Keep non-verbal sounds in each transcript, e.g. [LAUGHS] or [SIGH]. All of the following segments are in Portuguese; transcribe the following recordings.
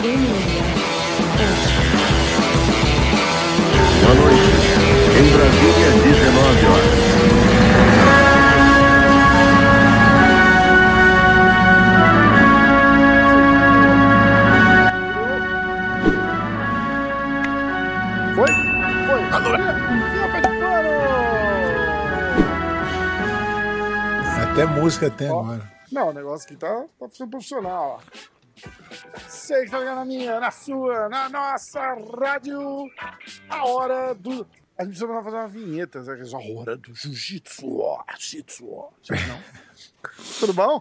Boa noite. Em Brasília, 19 horas. Foi? Foi. Até música tem agora. Não, o negócio aqui tá, tá profissional, ó. Sei que tá ligado na minha, na sua, na nossa rádio. A hora do. A gente precisa fazer uma vinheta, sabe? A hora do jiu-jitsu, jiu-jitsu? [LAUGHS] Tudo bom?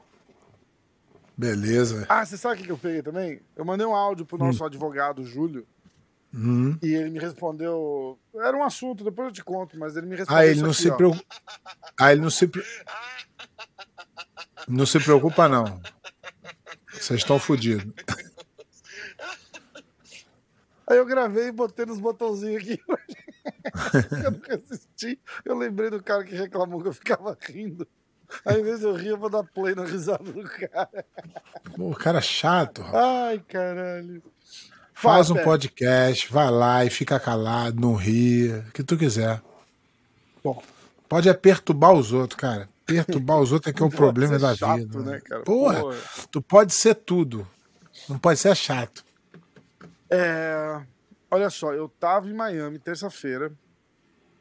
Beleza. Ah, você sabe o que eu peguei também? Eu mandei um áudio pro nosso advogado, Júlio, Hum. e ele me respondeu. Era um assunto, depois eu te conto, mas ele me respondeu. Ah, ele não aqui, se preocupa. Ah, ele não se. pre- Não se preocupa, não. Vocês estão fodidos. [LAUGHS] Aí eu gravei e botei nos botãozinhos aqui. [LAUGHS] eu nunca assisti. Eu lembrei do cara que reclamou que eu ficava rindo. Aí, em vez de eu rir, eu vou dar play na risada do cara. Pô, cara chato. rapaz. Ai, caralho. Faz um podcast, vai lá e fica calado, não ria, o que tu quiser. Bom, Pode é perturbar os outros, cara. Perturbar os outros é que é o [LAUGHS] problema ser da chato, vida. né, cara? Porra, Porra. tu pode ser tudo. Não pode ser chato. É, olha só, eu tava em Miami terça-feira.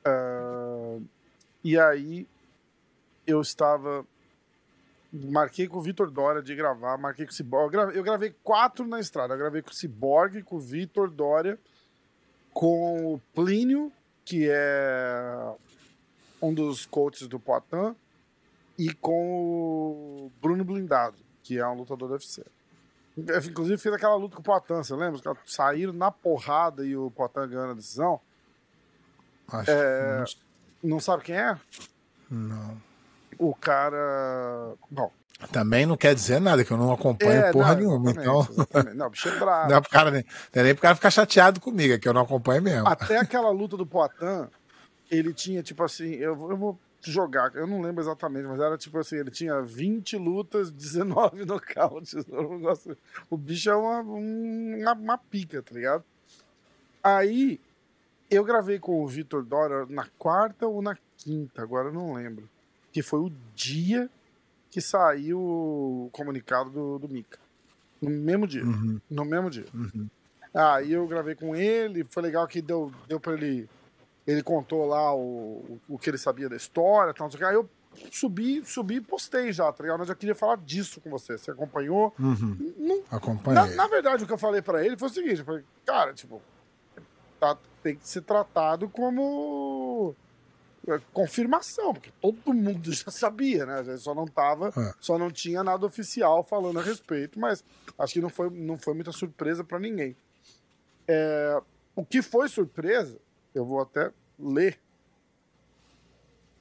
ah, e aí eu estava. Marquei com o Vitor Dória de gravar, marquei com o Cyborg. Eu gravei, eu gravei quatro na estrada. Eu gravei com o Cyborg, com o Vitor Dória, com o Plínio, que é um dos coaches do Poitin, e com o Bruno Blindado, que é um lutador do UFC. Inclusive fez aquela luta com o Poitin, você lembra? Os caras saíram na porrada e o Poitin ganhou a decisão. Acho É, Não sabe quem é? Não. O cara. Bom. Também não quer dizer nada, que eu não acompanho é, porra não, nenhuma. Então, exatamente. Não, bicho é bravo. não é pro cara nem, é nem pro cara ficar chateado comigo, é que eu não acompanho mesmo. Até aquela luta do Poitin, ele tinha, tipo assim, eu, eu vou jogar, eu não lembro exatamente, mas era tipo assim, ele tinha 20 lutas, [LAUGHS] 19 nocautes. Gosto- O bicho é uma, um- uma, uma pica, tá ligado? Aí, eu gravei com o Vitor Dora na quarta ou na quinta, agora eu não lembro. Que foi o dia que saiu o comunicado do, do Mika. No mesmo dia. Uhum, No mesmo dia. uhum. Aí eu gravei com ele, foi legal que deu, deu pra ele. Ele contou lá o, o que ele sabia da história, tal, não sei o que. Aí eu subi, subi e postei já, tá ligado? Eu queria falar disso com você. Você acompanhou? Uhum. Não- Acompanhei. na, na verdade, o que eu falei pra ele foi o seguinte: eu falei, cara, tipo, tá- tem que ser tratado como é, confirmação, porque todo mundo [LAUGHS] já sabia, né? Só não tava, É. só não tinha nada oficial falando a respeito, mas acho que não foi, não foi muita surpresa pra ninguém. É, o que foi surpresa, eu vou até ler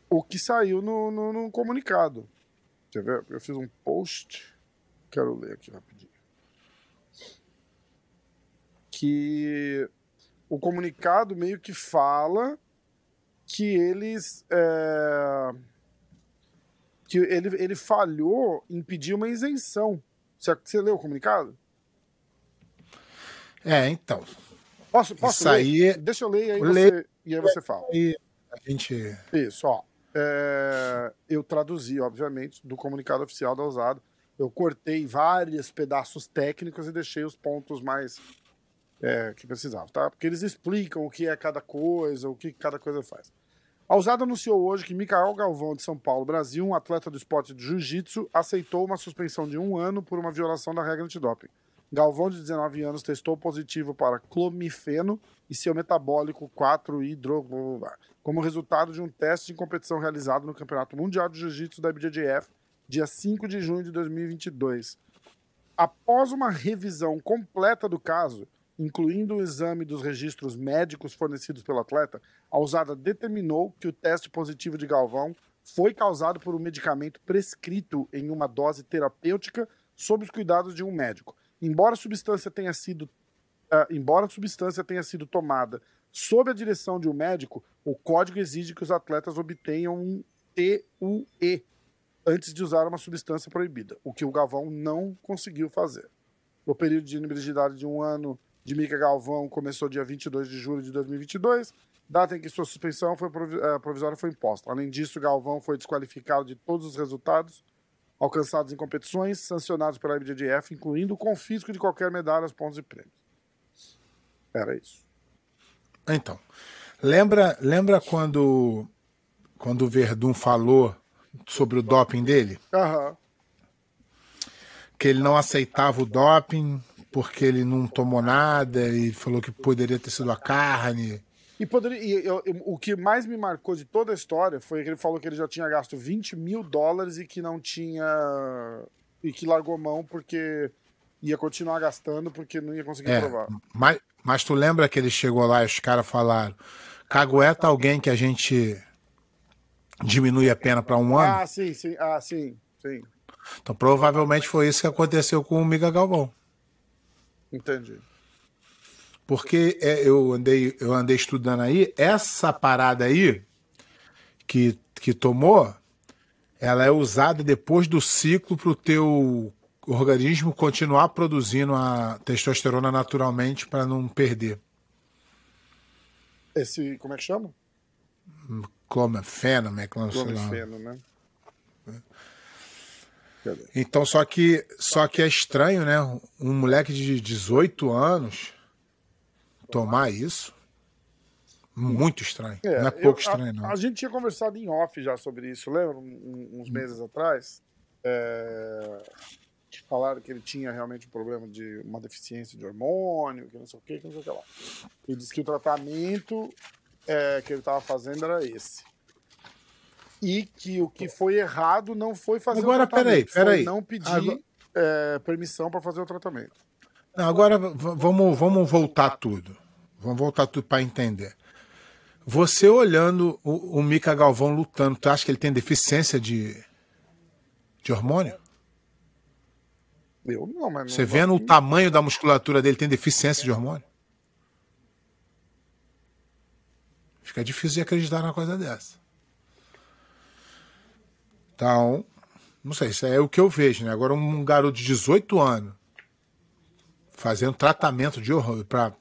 o que saiu no, no, no comunicado. Quer ver? Eu fiz um post, quero ler aqui rapidinho. Que o comunicado meio que fala que eles. é, que ele, ele falhou em pedir uma isenção. Você, você leu o comunicado? É, então. Posso, posso Isso ler? aí- Deixa eu ler e aí, você, e aí você fala. Aí a gente. Isso, ó. É, eu traduzi, obviamente, do comunicado oficial da Usada. Eu cortei vários pedaços técnicos e deixei os pontos mais é, que precisavam, tá? Porque eles explicam o que é cada coisa, o que cada coisa faz. A Usada anunciou hoje que Micael Galvão, de São Paulo, Brasil, um atleta do esporte de jiu-jitsu, aceitou uma suspensão de um ano por uma violação da regra antidoping. Galvão, de 19 anos, testou positivo para clomifeno e seu metabólico 4-hidro... como resultado de um teste em competição realizado no Campeonato Mundial de Jiu-Jitsu da IBJJF, dia 5 de junho de 2022. Após uma revisão completa do caso, incluindo o exame dos registros médicos fornecidos pelo atleta, a usada determinou que o teste positivo de Galvão foi causado por um medicamento prescrito em uma dose terapêutica sob os cuidados de um médico. Embora a substância tenha sido, ah, embora substância tenha sido tomada sob a direção de um médico, o código exige que os atletas obtenham um TUE antes de usar uma substância proibida, o que o Galvão não conseguiu fazer. O período de inelegibilidade de um ano de Mica Galvão começou dia 22 de julho de 2022, data em que sua suspensão foi eh, provisória foi imposta. Além disso, Galvão foi desqualificado de todos os resultados alcançados em competições sancionados pela IBJJF, incluindo o confisco de qualquer medalha, pontos e prêmios. Era isso. Então, lembra, lembra quando, quando o Verdun falou sobre o doping dele? Aham. Que ele não aceitava o doping porque ele não tomou nada e falou que poderia ter sido a carne. E, poderia, e eu- eu- o que mais me marcou de toda a história foi que ele falou que ele já tinha gasto 20 mil dólares e que não tinha. e que largou mão porque ia continuar gastando porque não ia conseguir É, provar. mas, mas tu lembra que ele chegou lá e os caras falaram: cagueta alguém que a gente diminui a pena para um ano? Ah, sim, sim. Ah, sim, sim. Então provavelmente foi isso que aconteceu com o Miga Galvão. Entendi. Porque é, eu, andei, eu andei estudando aí, essa parada aí que, que tomou, ela é usada depois do ciclo para o teu organismo continuar produzindo a testosterona naturalmente para não perder. Esse, como é que chama? Clomefeno, né? Clom- sei lá. Clomifeno, né? Então, só que, só que é estranho, né? Um moleque de 18 anos tomar isso. Muito estranho. É, não é pouco eu- estranho, a, não. A gente tinha conversado em off já sobre isso, lembra? Um- uns meses atrás. É, que falaram que ele tinha realmente um problema de uma deficiência de hormônio, que não sei o que, que não sei o que lá. E disse que o tratamento é, que ele estava fazendo era esse. E que o que foi errado não foi fazer Agora, o tratamento, peraí, peraí. foi não pedir Agora- é, permissão para fazer o tratamento. Não, agora vamos, vamos voltar tudo. Vamos voltar tudo para entender. Você olhando o, o Mika Galvão lutando, tu acha que ele tem deficiência de, de hormônio? Eu não, mas Você não- vendo o tamanho da musculatura dele, tem deficiência de hormônio? Fica difícil de acreditar numa coisa dessa. Então, não sei, isso é o que eu vejo, né? Agora, um garoto de 18 anos fazendo tratamento de horror, pra,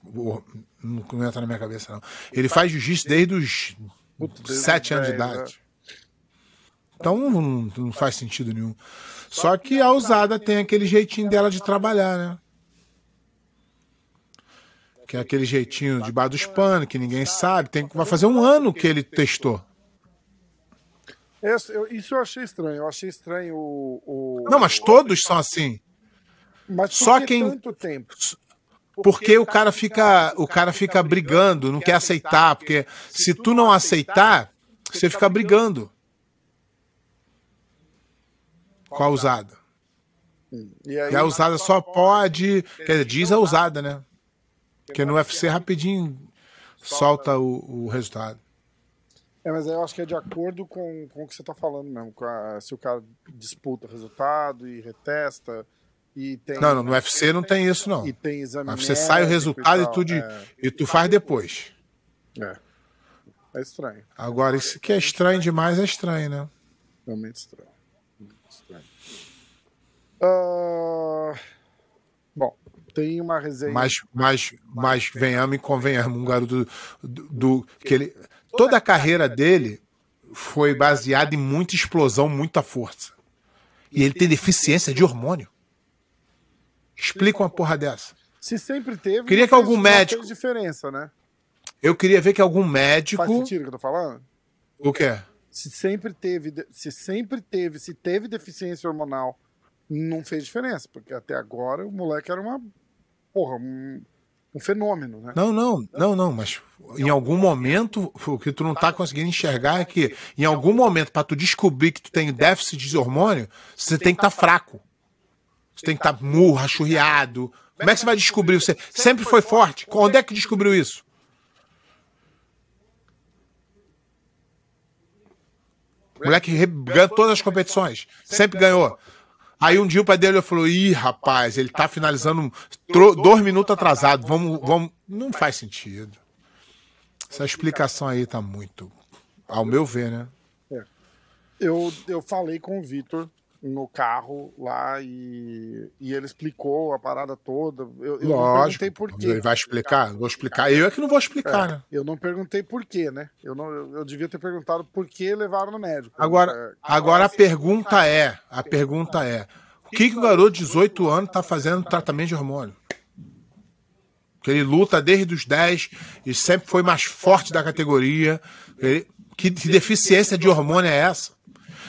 não entra na minha cabeça, não. Ele faz jiu-jitsu desde os Putz, desde 7 os anos de 10, idade. Então não, não faz sentido nenhum. Só que a usada tem aquele jeitinho dela de trabalhar, né? Que é aquele jeitinho de bar dos panos, que ninguém sabe. Tem, vai fazer um ano que ele testou. Isso eu achei estranho. Eu achei estranho o. o- Não, mas todos são assim. Mas por só que quem- tanto tempo? Porque o cara fica, o cara fica brigando, não quer aceitar, porque se tu não aceitar, você fica brigando com a usada. E aí, E a usada só pode, quer dizer, diz a usada, né? Porque no UFC rapidinho solta o, o resultado. É, mas eu acho que é de acordo com, com o que você tá falando mesmo. com a- se o cara disputa resultado e retesta e tem. Não, não, no UFC não tem isso não. E tem exame. Sai o resultado e, tal. tu, de- É, e tu faz depois. é. É estranho. Agora, isso que é estranho demais é estranho, né? Realmente estranho. Muito estranho. Ah, Bom, tem uma resenha. Mas, mas, mas venhamos e convenhamos, um garoto do, do- que ele toda a carreira dele foi baseada em muita explosão, muita força. E ele tem deficiência de hormônio. Explica uma porra dessa. Se sempre teve. Queria que algum médico- fez diferença, né? Eu queria ver que algum Faz médico. sentido o que eu tô falando? O quê? Se sempre teve, se sempre teve, se teve deficiência hormonal, não fez diferença, porque até agora o moleque era uma porra, um, um fenômeno, né? Não, não, não, não, mas em algum momento, o que tu não tá conseguindo enxergar é que, em algum momento, para tu descobrir que tu tem déficit de hormônio, você tem que estar fraco. Você tem que estar murro, achurriado. Como é que você vai descobrir? Você sempre foi forte. Onde é que descobriu isso? Moleque ganhou todas as competições. Sempre ganhou. Aí um dia o pai dele falou: Ih, rapaz, ele tá finalizando dois minutos atrasado. Vamos, vamos. Não faz sentido. Essa explicação aí tá muito. Ao meu ver, né? Eu, eu falei com o Vitor no carro lá e, e ele explicou a parada toda. Eu, eu não Lógico. perguntei por quê. Ele vai explicar? Vou explicar. Eu é que não vou explicar, É, né? eu não perguntei por quê, né? Eu, não, eu, eu devia ter perguntado por que levaram no médico. Agora, É, agora a pergunta é, a pergunta é, o que, que o garoto de 18 anos tá fazendo no tratamento de hormônio? Que ele luta desde os 10 e sempre foi mais forte da categoria. Ele- que, que deficiência de hormônio é essa?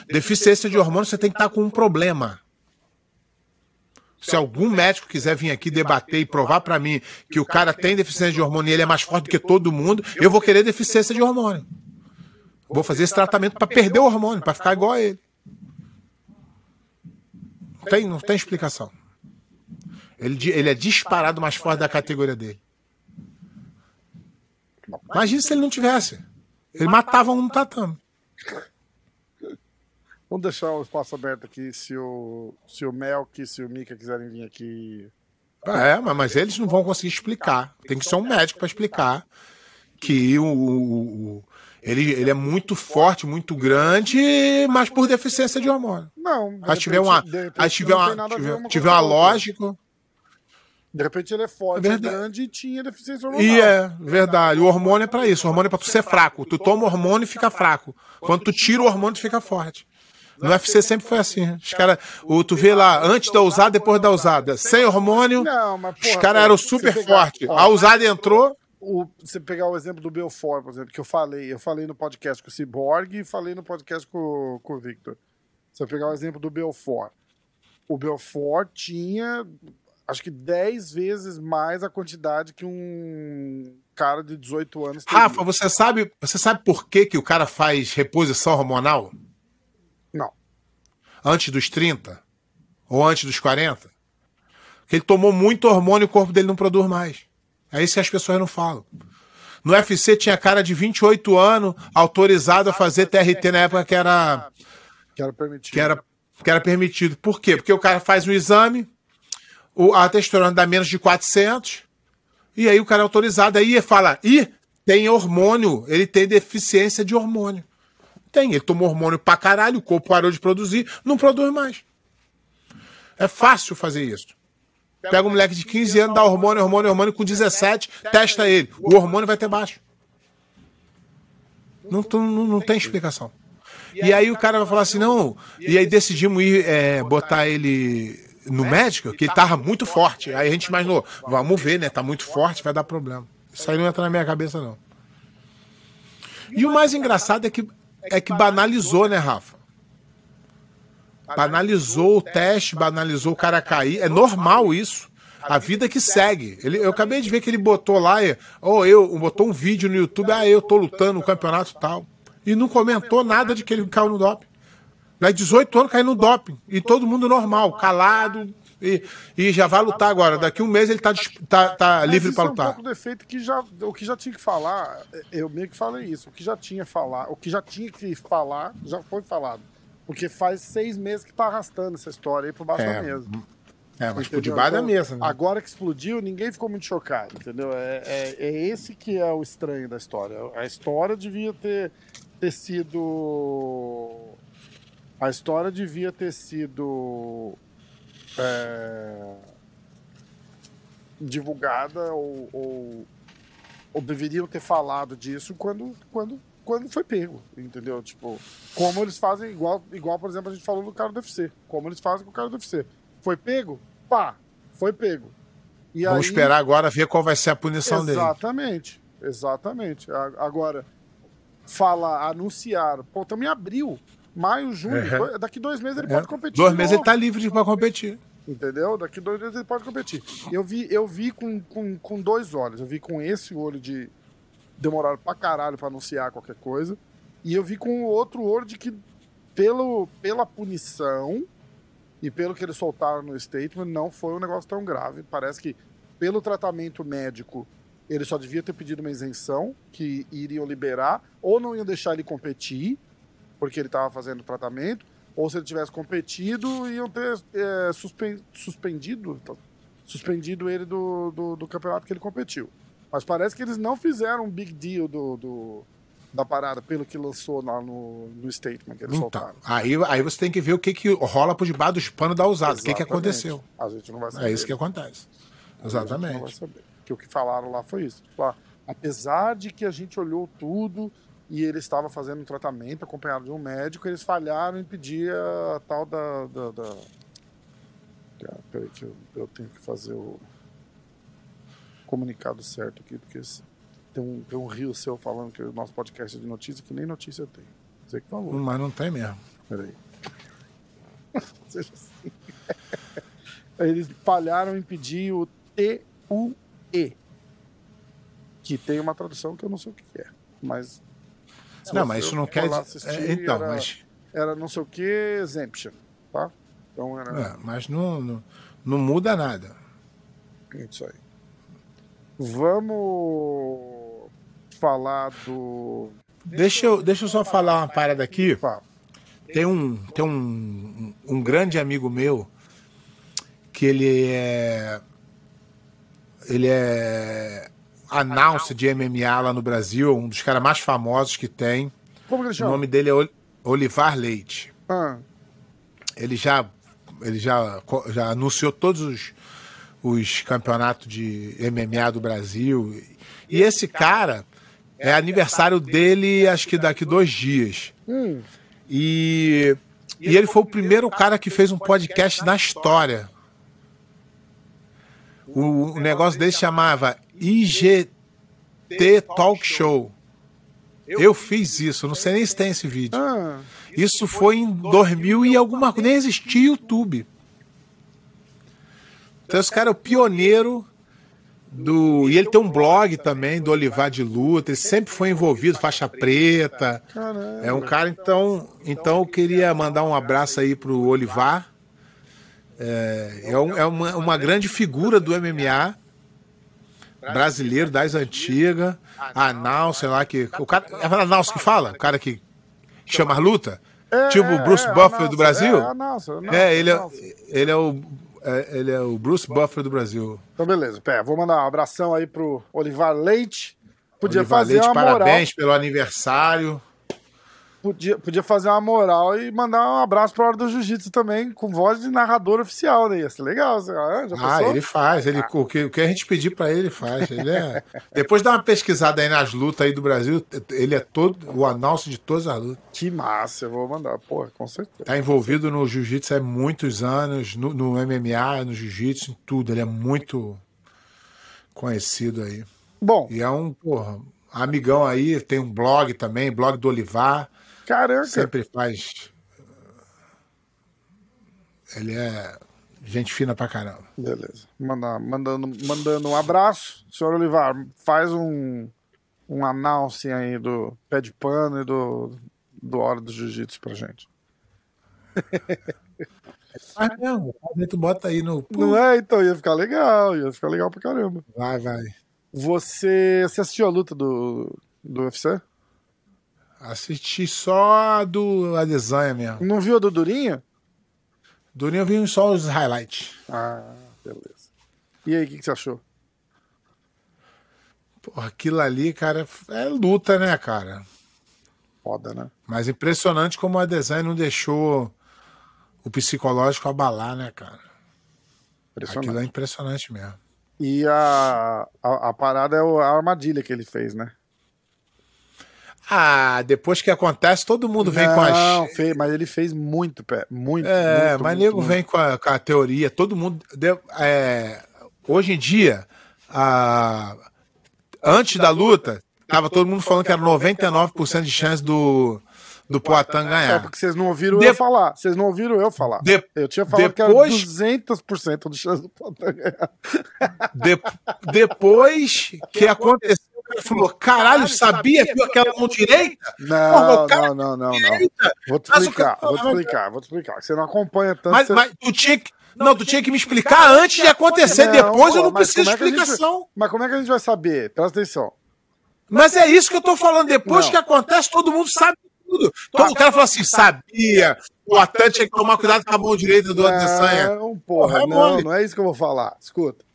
Deficiência de hormônio você tem que estar com um problema. Se algum médico quiser vir aqui debater e provar pra mim que o cara tem deficiência de hormônio e ele é mais forte do que todo mundo, eu vou querer deficiência de hormônio. Vou fazer esse tratamento pra perder o hormônio, pra ficar igual a ele. Tem, não tem explicação. Ele, ele é disparado mais forte da categoria dele. Imagina se ele não tivesse. Ele matava um no tatame. Vamos deixar o espaço aberto aqui se o, se o Melk e se o Mika quiserem vir aqui. É, mas, mas eles não vão conseguir explicar. Tem que ser um médico para explicar que o, o- o- ele, ele é muito forte, muito grande, mas por deficiência de hormônio. Não, Aí tiver uma, aí tiver uma, tiver, uma tiver uma lógica. De repente ele é forte, É grande e tinha deficiência hormonal. E é verdade. O hormônio é pra isso. O hormônio é pra tu ser fraco. Tu toma o hormônio e fica fraco. Quando tu tira o hormônio, tu fica forte. No UFC sempre foi assim. Os cara, o, tu vê lá, antes da usada, depois da usada. Sem hormônio, Não, mas, os caras eram super fortes. A usada entrou. o, você pegar o exemplo do Belfort, por exemplo, que eu falei, eu falei no podcast com o Cyborg e falei no podcast com, com o Victor. Você pegar o exemplo do Belfort. O Belfort tinha, acho que 10 vezes mais a quantidade que um cara de 18 anos teria. Rafa, você sabe, você sabe por que, que o cara faz reposição hormonal. Antes dos 30? Ou antes dos 40? Porque ele tomou muito hormônio e o corpo dele não produz mais. É isso que as pessoas não falam. No UFC tinha cara de 28 anos autorizado a fazer TRT na época que era, Quero permitir. que era, que era permitido. Por quê? Porque o cara faz um exame, o, a testosterona dá menos de 400, e aí o cara é autorizado. Aí fala, ih, tem hormônio, ele tem deficiência de hormônio. Tem, ele tomou hormônio pra caralho, o corpo parou de produzir, não produz mais. É fácil fazer isso. Pega um moleque de 15 anos, dá hormônio, hormônio, hormônio, com 17, testa ele. O hormônio vai ter baixo. Não, não, não tem explicação. E aí o cara vai falar assim, não. E aí decidimos ir é, botar ele no médico, que ele tava muito forte. Aí a gente imaginou, vamos ver, né? Tá muito forte, vai dar problema. Isso aí não entra na minha cabeça, não. E o mais engraçado é que, é que banalizou, né, Rafa? Banalizou o teste, banalizou o cara cair. É normal isso. A vida que segue. Ele, eu acabei de ver que ele botou lá, ou eu, botou um vídeo no YouTube, ah, eu tô lutando no campeonato tal. E não comentou nada de que ele caiu no doping. Vai 18 anos caiu no doping. E todo mundo normal, calado. E, e já vai lutar agora. Daqui um mês ele tá, tá, tá livre para é um lutar. pouco do efeito que já, o que já tinha que falar, eu meio que falei isso, o que já tinha falar, o que já tinha que falar, já foi falado. Porque faz seis meses que tá arrastando essa história aí por baixo É, da mesa. É, mas por debaixo da Então, mesa, né? Agora que explodiu, ninguém ficou muito chocado, entendeu? É, é, é esse que é o estranho da história. A história devia ter, ter sido. A história devia ter sido. É, divulgada ou, ou, ou deveriam ter falado disso quando, quando, quando foi pego, entendeu? Tipo, como eles fazem, igual, igual, por exemplo, a gente falou do cara do UFC. Como eles fazem com o cara do UFC. Foi pego? Pá, foi pego. E Vamos aí- esperar agora ver qual vai ser a punição dele. Exatamente, exatamente. Agora, falar, anunciar, pô, estamos em abril, maio, junho, É. daqui dois meses ele É. pode competir. Dois meses ele tá livre para competir. Entendeu? Daqui dois meses ele pode competir. Eu vi, eu vi com, com, com dois olhos. Eu vi com esse olho de demoraram pra caralho pra anunciar qualquer coisa. E eu vi com outro olho de que, pelo, pela punição e pelo que eles soltaram no statement, não foi um negócio tão grave. Parece que, pelo tratamento médico, ele só devia ter pedido uma isenção, que iriam liberar, ou não iam deixar ele competir, porque ele estava fazendo tratamento, ou se ele tivesse competido, iam ter é, suspen- suspendido, suspendido ele do, do, do campeonato que ele competiu. Mas parece que eles não fizeram um big deal do, do, da parada, pelo que lançou lá no, no statement que eles Então, soltaram. aí, aí você tem que ver o que, que rola por debaixo dos panos da usada. O que, que Exatamente. aconteceu. A gente não vai saber. É isso que acontece. A gente não vai Exatamente. saber. Porque o que falaram lá foi isso. Tipo, ah, apesar de que a gente olhou tudo e ele estava fazendo um tratamento acompanhado de um médico, eles falharam em pedir a tal da. da, da... Ah, peraí, que eu, eu tenho que fazer o comunicado certo aqui, porque tem um, tem um rio seu falando que o nosso podcast é de notícia, que nem notícia tem. Você que falou. Mas não tem mesmo. Peraí. [LAUGHS] Seja assim. Eles falharam em pedir o TUE. Que tem uma tradução que eu não sei o que é. Mas. Não, mas isso não quer dizer. é, então, era, mas, era não sei o que exemption. Tá? Então era é, mas não, não, não muda nada. isso aí. Vamos falar do. Deixa eu, deixa eu só falar uma parada aqui. Fala. Tem um, tem um, um grande amigo meu que ele é. Ele é announcer de MMA lá no Brasil, um dos caras mais famosos que tem. Como que ele O chama? nome dele é Ol- Olivar Leite. Ah, Ele já, ele já, já anunciou todos os, os campeonatos de MMA do Brasil. E esse cara é aniversário dele, acho que daqui dois dias. hum, E, e ele foi o primeiro cara que fez um podcast na história. O, o negócio dele chamava IGT Talk Show. Eu fiz isso, não sei nem se tem esse vídeo. ah, Isso foi em 2000 e alguma coisa, nem existia YouTube. Então esse cara é o pioneiro do. E ele tem um blog também do Olivar de Luta, ele sempre foi envolvido, faixa preta. caramba. É um cara, então. Então eu queria mandar um abraço aí pro Olivar. É, é, é uma, uma grande figura do MMA brasileiro das antigas. Anal, sei lá que. O cara, é a Anal que fala? O cara que chama a luta? É, tipo o Bruce é, Buffer do Nelson, Brasil? É, É, ele é, ele é o. é, ele é o Bruce Buffer do Brasil. Então, beleza. Pera, vou mandar um abração aí pro Olivar Leite. Podia Olivar fazer Leite, uma moral. parabéns pelo aniversário. Podia, podia fazer uma moral e mandar um abraço pra hora do jiu-jitsu também, com voz de narrador oficial, né? Ia ser legal. ah, Já Ah, ele faz. Ele, o, que, o que a gente pedir pra ele, ele faz. Ele é... [LAUGHS] Depois dá uma pesquisada aí nas lutas aí do Brasil. Ele é todo o anúncio de todas as lutas. Que massa, eu vou mandar. Porra, com certeza. Tá envolvido no jiu-jitsu há muitos anos, no, no MMA, no jiu-jitsu, em tudo. Ele é muito conhecido aí. Bom, E é um, porra, amigão aí, tem um blog também, blog do Olivar. Caraca. Sempre faz. Ele é gente fina pra caramba. Beleza. Mandar, mandando, mandando um abraço. Senhor Olivar, faz um, um announce aí do pé de pano e do, do Hora do Jiu-Jitsu pra gente. [LAUGHS] Ah, não, tu bota aí no. Não é? Então ia ficar legal, ia ficar legal pra caramba. Vai, vai. Você, você assistiu a luta do, do UFC? Assisti só a do a desenha mesmo. Não viu a do Durinho? Durinho eu vi só os highlights. Ah, beleza. E aí, o que, que você achou? Porra, aquilo ali, cara, é luta, né, cara? Foda, né? Mas impressionante como a desenha não deixou o psicológico abalar, né, cara? Impressionante. Aquilo é impressionante mesmo. E a, a, a parada é a armadilha que ele fez, né? Ah, depois que acontece, todo mundo vem com as. Não, fez, mas ele fez muito pé. Muito. É, muito, mas muito, nego muito. vem com a, com a teoria, todo mundo. deu- é, hoje em dia, a- antes da luta, tava todo mundo falando que era 99% de chance do, do Poatan É, ganhar. porque vocês não ouviram De- eu falar. Vocês não ouviram eu falar. De- eu tinha falado depois- que era 200% de chance do Potan ganhar. De- depois que aconteceu, falou: caralho, sabia, viu aquela mão direita? Não, o cara não, não, não, não. Vou te explicar, cara- vou te explicar, vou te explicar. Você não acompanha tanto. Mas, você- mas tu tinha que. Não, tu tinha que me explicar antes de acontecer. Não, Depois eu pô, não mas preciso de é que a gente- explicação. Mas como é que a gente vai saber? Presta atenção. Mas é isso que eu tô falando. Depois Não. que acontece, todo mundo sabe tudo. Todo o cara fala assim, sabia. O Atan tinha que tomar cuidado com a mão direita do Adesanya. Não, porra, Porra, é não, não é isso que eu vou falar. Escuta.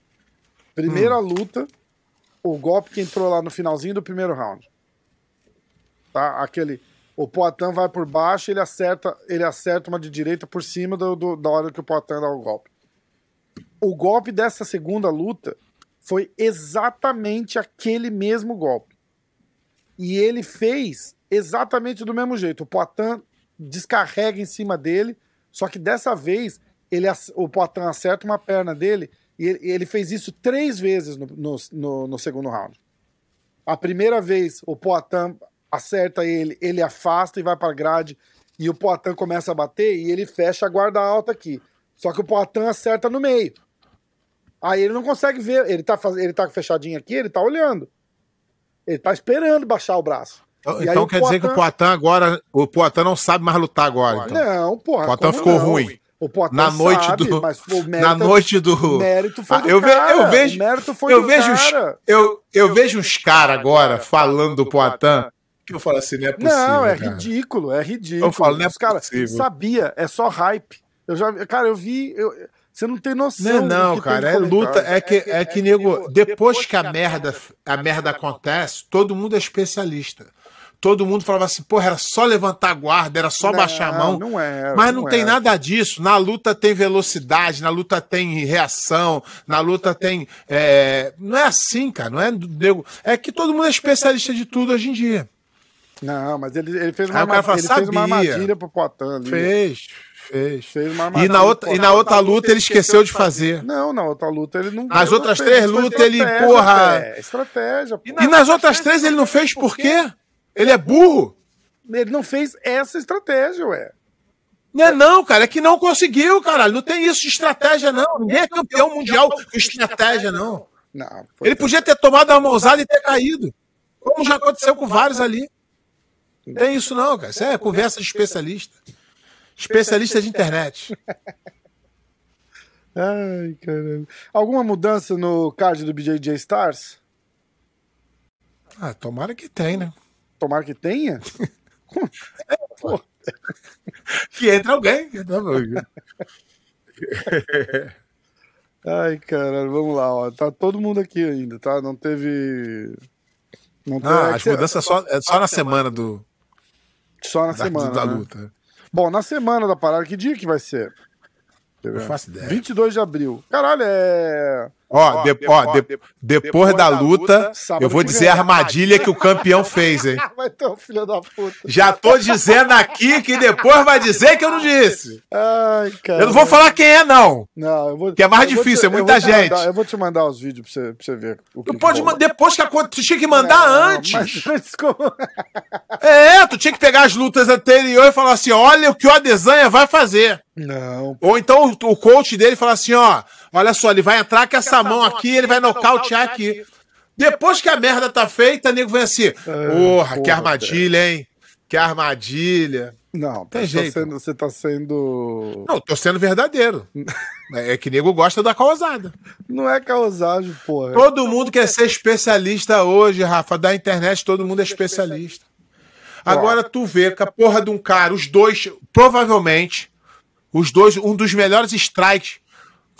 Primeira Hum. luta, o golpe que entrou lá no finalzinho do primeiro round. tá? Aquele. O Poitin vai por baixo, ele acerta, ele acerta uma de direita por cima do, do- da hora que o Poitin dá o golpe. O golpe dessa segunda luta foi exatamente aquele mesmo golpe. E ele fez exatamente do mesmo jeito. O Poitin descarrega em cima dele, só que dessa vez ele, o Poitin acerta uma perna dele e ele, fez isso três vezes no, no, no- no segundo round. A primeira vez o Poitin acerta ele, ele afasta e vai para grade e o Poitin começa a bater e ele fecha a guarda alta aqui. Só que o Poitin acerta no meio. Aí ele não consegue ver, ele tá, ele tá fechadinho aqui, ele tá olhando. Ele tá esperando baixar o braço. Então, então quer dizer que o Poitin agora. O Poitin não sabe mais lutar agora. Então. Não, porra. O Poitin ficou não? ruim. O Poitin Na noite sabe, do- mas o [LAUGHS] mérito, Na noite do. o mérito foi Ah, do eu, ve- cara. eu vejo, mérito foi eu vejo, os, cara. eu, eu vejo uns caras agora falando do Poitin que eu falo assim, não é possível. Não, é cara. ridículo, é ridículo. Eu falo, não é Os caras sabia, é só hype. Eu já, cara, eu vi, eu- você não tem noção. Não, do não, que tem cara, de é luta, comentário. é que, é que, nego, depois que a merda, a merda acontece, todo mundo é especialista. Todo mundo falava assim, porra, era só levantar a guarda, era só Não, baixar a mão. Não é. Mas não, tem é. nada disso. Na luta tem velocidade, na luta tem reação, na luta tem. é, Não é assim, cara. Não é, é que todo mundo é especialista de tudo hoje em dia. Não, mas ele, ele fez uma, Aí o cara arma- fala, ele fez uma sabia. armadilha pro Poitin ali. Fez, fez. Fez uma E armadilha na outra, e na outra luta ele esqueceu de fazer. Não, na outra luta ele não. Nas outras não três lutas, ele, porra- Estratégia, pô. E nas outras três ele não fez por quê? Ele é burro? Ele não fez essa estratégia, ué. Não é não, cara. É que não conseguiu, caralho. Não tem isso de estratégia, não. Ninguém é campeão mundial com estratégia, não. Não, Ele podia ter tomado uma mãozada e ter caído. Como já aconteceu com vários ali. Não tem isso não, cara. Isso é conversa de especialista. Especialista de internet. [LAUGHS] Ai, caramba. Alguma mudança no card do BJJ Stars? Ah, tomara que tem, né? Tomara que tenha. [LAUGHS] Que entre alguém. que entra alguém. Ai, caralho, vamos lá, ó. Tá todo mundo aqui ainda, tá? Não teve. Não teve. Ah, é as mudanças só, é só na semana do, Só na da, semana. da né? luta. Bom, na semana da parada, que dia que vai ser? Não faço ideia. 22 de abril. Caralho, é. Ó, de- ó, de- depois da luta, eu vou que dizer a armadilha que o campeão fez, hein? [LAUGHS] Vai ter um filho da puta. Já tô dizendo aqui que depois vai dizer que eu não disse. Ai, cara. Eu não vou falar quem é, não. Não, eu vou. Que é mais eu difícil, te- é eu muita te gente. mandar- eu vou te mandar os vídeos pra você, pra você ver. O que Tu que pode mandar depois que aconteceu. Tu tinha que mandar Não, antes. [LAUGHS] Mas como. É, tu tinha que pegar as lutas anteriores e falar assim: olha o que o Adesanha vai fazer. Não. Ou então o, o coach dele fala assim: ó, olha só, ele vai entrar com essa mão aqui, ele vai nocautear aqui. Depois que a merda tá feita, nego vem assim: porra, que armadilha, hein? Que armadilha. Não, Tem você jeito. Tá sendo, você tá sendo. Não, tô sendo verdadeiro. [LAUGHS] É que nego gosta da causada. Não é causagem, porra. Todo mundo quer ser especialista hoje, Rafa. Da internet, todo mundo é especialista. Agora tu vê que a porra de um cara, os dois, provavelmente, os dois, um dos melhores strikes.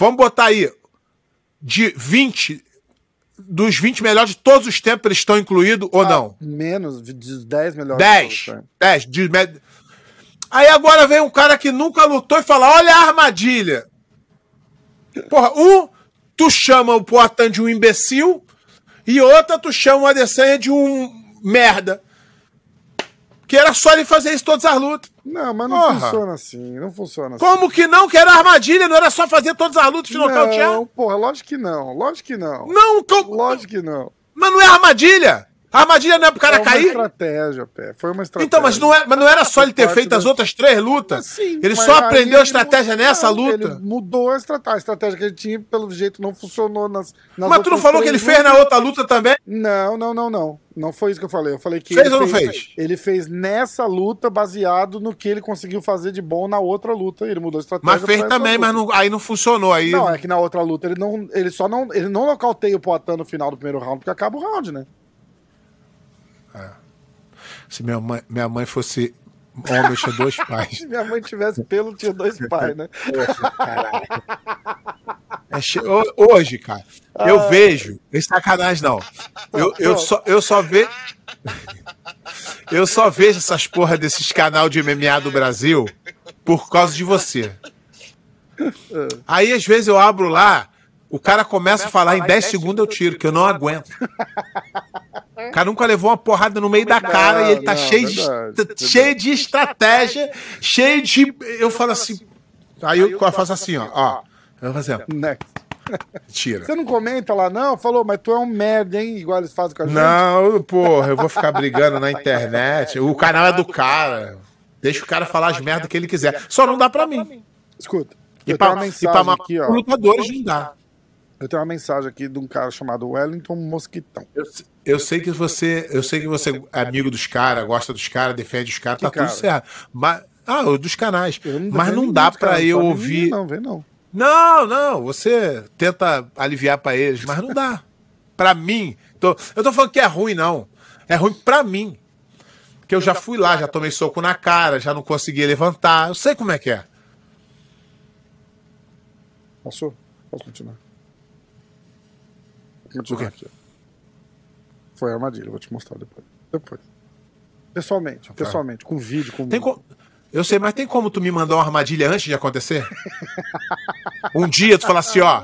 Vamos botar aí, de 20, dos 20 melhores de todos os tempos, eles estão incluídos ou não? Menos de 10 melhores. 10. todos, né? 10. De med- Aí agora vem um cara que nunca lutou e fala: olha a armadilha. Porra, um, tu chama o Poitin de um imbecil, e outra, tu chama o Adesanya de um merda. Que era só ele fazer isso todas as lutas. Não, mas não Porra. funciona assim. Não funciona assim. Como que não? Que era armadilha, não era só fazer todas as lutas e nocautear? Não, porra, lógico que não. Lógico que não. Não, co- Lógico que não. mas não é armadilha. A armadilha não é pro cara Foi uma cair? estratégia, pé. Foi uma estratégia. Então, mas não, é, mas não era só ele ter feito as outras três lutas? Sim, ele mas só aprendeu a estratégia mudou- nessa luta? Ele mudou a estratégia. A estratégia que ele tinha, pelo jeito, não funcionou nas. nas Mas tu não falou que ele fez na outra luta também? Não, não, não, não. Não foi isso que eu falei. Eu falei que. Fez ele ou não fez? Ele fez nessa luta baseado no que ele conseguiu fazer de bom na outra luta. Ele mudou a estratégia. Mas fez também, mas luta. não- aí não funcionou. Aí, Não, é que na outra luta ele não. Ele só não. Ele não nocauteia o Poitin no final do primeiro round, porque acaba o round, né? Se minha mãe, minha mãe fosse homem, eu tinha dois [LAUGHS] pais. Se minha mãe tivesse pelo, tinha dois pais, né? É che- Hoje, cara, eu vejo. É sacanagem, não. Eu, eu, só, eu só vejo. Eu só vejo essas porra desses canal de MMA do Brasil por causa de você. Aí às vezes eu abro lá, o cara começa a falar em 10 segundos eu tiro, que eu não aguento. O cara nunca levou uma porrada no meio da cara e ele tá não, cheio, verdade, de, cheio de estratégia, cheio de. Eu falo assim. Aí eu faço assim, ó. ó eu faço assim, ó. Next. Tira. Você não comenta lá, não? Falou, mas tu é um merda, hein? Igual eles fazem com a gente. Não, porra, eu vou ficar brigando na internet. O canal é do cara. Deixa o cara falar as merdas que ele quiser. Só não dá pra mim. Escuta, E eu pra, e pra aqui, ó. lutadores não dá. Eu tenho uma mensagem aqui de um cara chamado Wellington Mosquitão. Eu, eu sei que você, eu sei que você é amigo dos caras, gosta dos caras, defende os caras, tá cara? tudo certo. Mas, ah, dos canais. Eu Mas não dá não eu pode ouvir. vir, Não, vem não. Não, não, você tenta aliviar pra eles, mas não dá. Pra mim, tô- eu tô falando que é ruim, não. É ruim pra mim. Porque eu já fui lá, já tomei soco na cara, já não conseguia levantar. Eu sei como é que é. Posso? Posso continuar? Vou continuar aqui. Foi a armadilha, vou te mostrar depois. Depois. Pessoalmente, pessoalmente, com vídeo, com. Tem Eu sei, mas tem como tu me mandar uma armadilha antes de acontecer? [LAUGHS] Um dia tu fala assim, ó.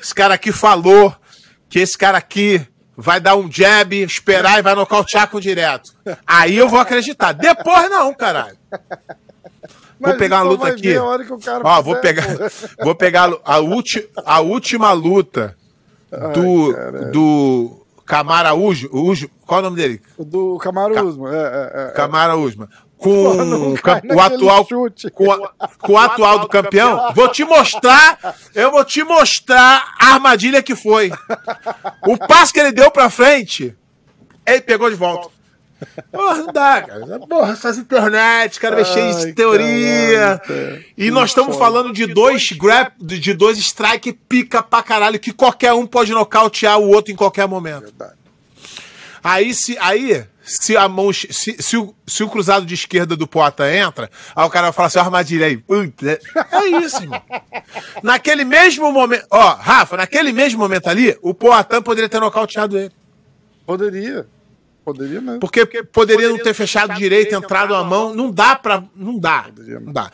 Esse cara aqui falou que esse cara aqui vai dar um jab, esperar e vai nocautear com direto. Aí eu vou acreditar. Depois não, caralho. Mas Vou pegar uma só luta aqui. Ó, vou pegar, vou pegar a, ulti, a última luta [LAUGHS] do, do Camara Ujo, Ujo, qual é o nome dele? O Do Camaro Usman. É, é, é. Camara Usman. Porra, não Com o atual, chute. com, a- com o atual do campeão, vou te mostrar, eu vou te mostrar a armadilha que foi. O passo que ele deu pra frente, ele pegou de volta. Porra, não dá, cara. Porra, essas internet, cara, cheio de Ai, teoria. caralho, cara. E nós estamos falando de dois grab, de dois strike pica pra caralho, que qualquer um pode nocautear o outro em qualquer momento. Verdade. Aí, se, aí, se a mão. Se, se, o, se o cruzado de esquerda do Poata entra, aí o cara vai falar assim, ó, armadilha aí. É- é isso, irmão. Naquele mesmo momento. Ó, Rafa, naquele mesmo momento ali, o Poatan poderia ter nocauteado ele. Poderia. Poderia mesmo. Porque poderia não ter fechado direito, entrado a mão. Não dá pra. Não dá. Não dá.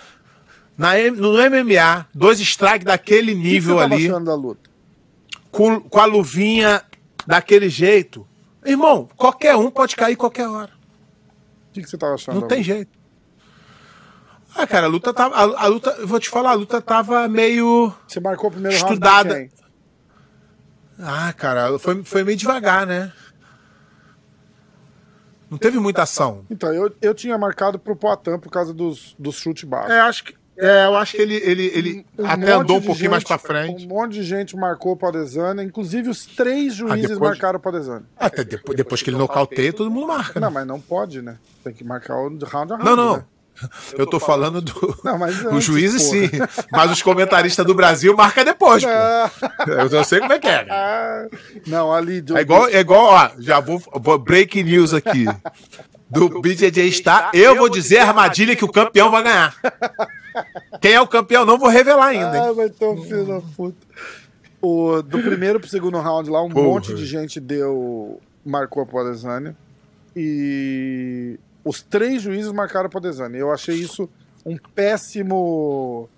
Na, no MMA, dois strikes daquele nível ali, da luta? com, com a luvinha daquele jeito. Irmão, qualquer um pode cair qualquer hora. O que que você tava achando? Não da tem luta? jeito. Ah, cara, a luta tava. A, a luta, eu vou te falar, a luta tava meio. Você marcou o primeiro Estudada. round quem? Ah, cara, foi, foi meio devagar, né? Não teve muita ação. Então, eu, eu tinha marcado pro Poitin por causa dos, dos chutes baixos. É, acho que. É, eu acho que ele, ele, ele Um até andou um pouquinho mais gente- pra frente. Um monte de gente marcou o Padesana, inclusive os três juízes depois- marcaram o Padesana. Até depois, depois que ele nocauteia, todo mundo marca. Não, Né? mas não pode, né? Tem que marcar o round a round. Não, não. né? Eu tô falando do. [LAUGHS] Não, mas antes, juízes porra. sim. Mas os comentaristas do Brasil marcam depois. Ah, Eu não sei como é que é. ah, não, ali. É igual, é igual, ó, já vou, break news aqui. Do BJJ está, eu vou dizer a armadilha que o campeão vai ganhar. Quem é o campeão, não vou revelar ainda. Ah, vai ter um filho da puta. O, do primeiro pro segundo round lá, um Porra. monte de gente deu. marcou a Podesânia. E os três juízes marcaram a Podesânia. Eu achei isso um péssimo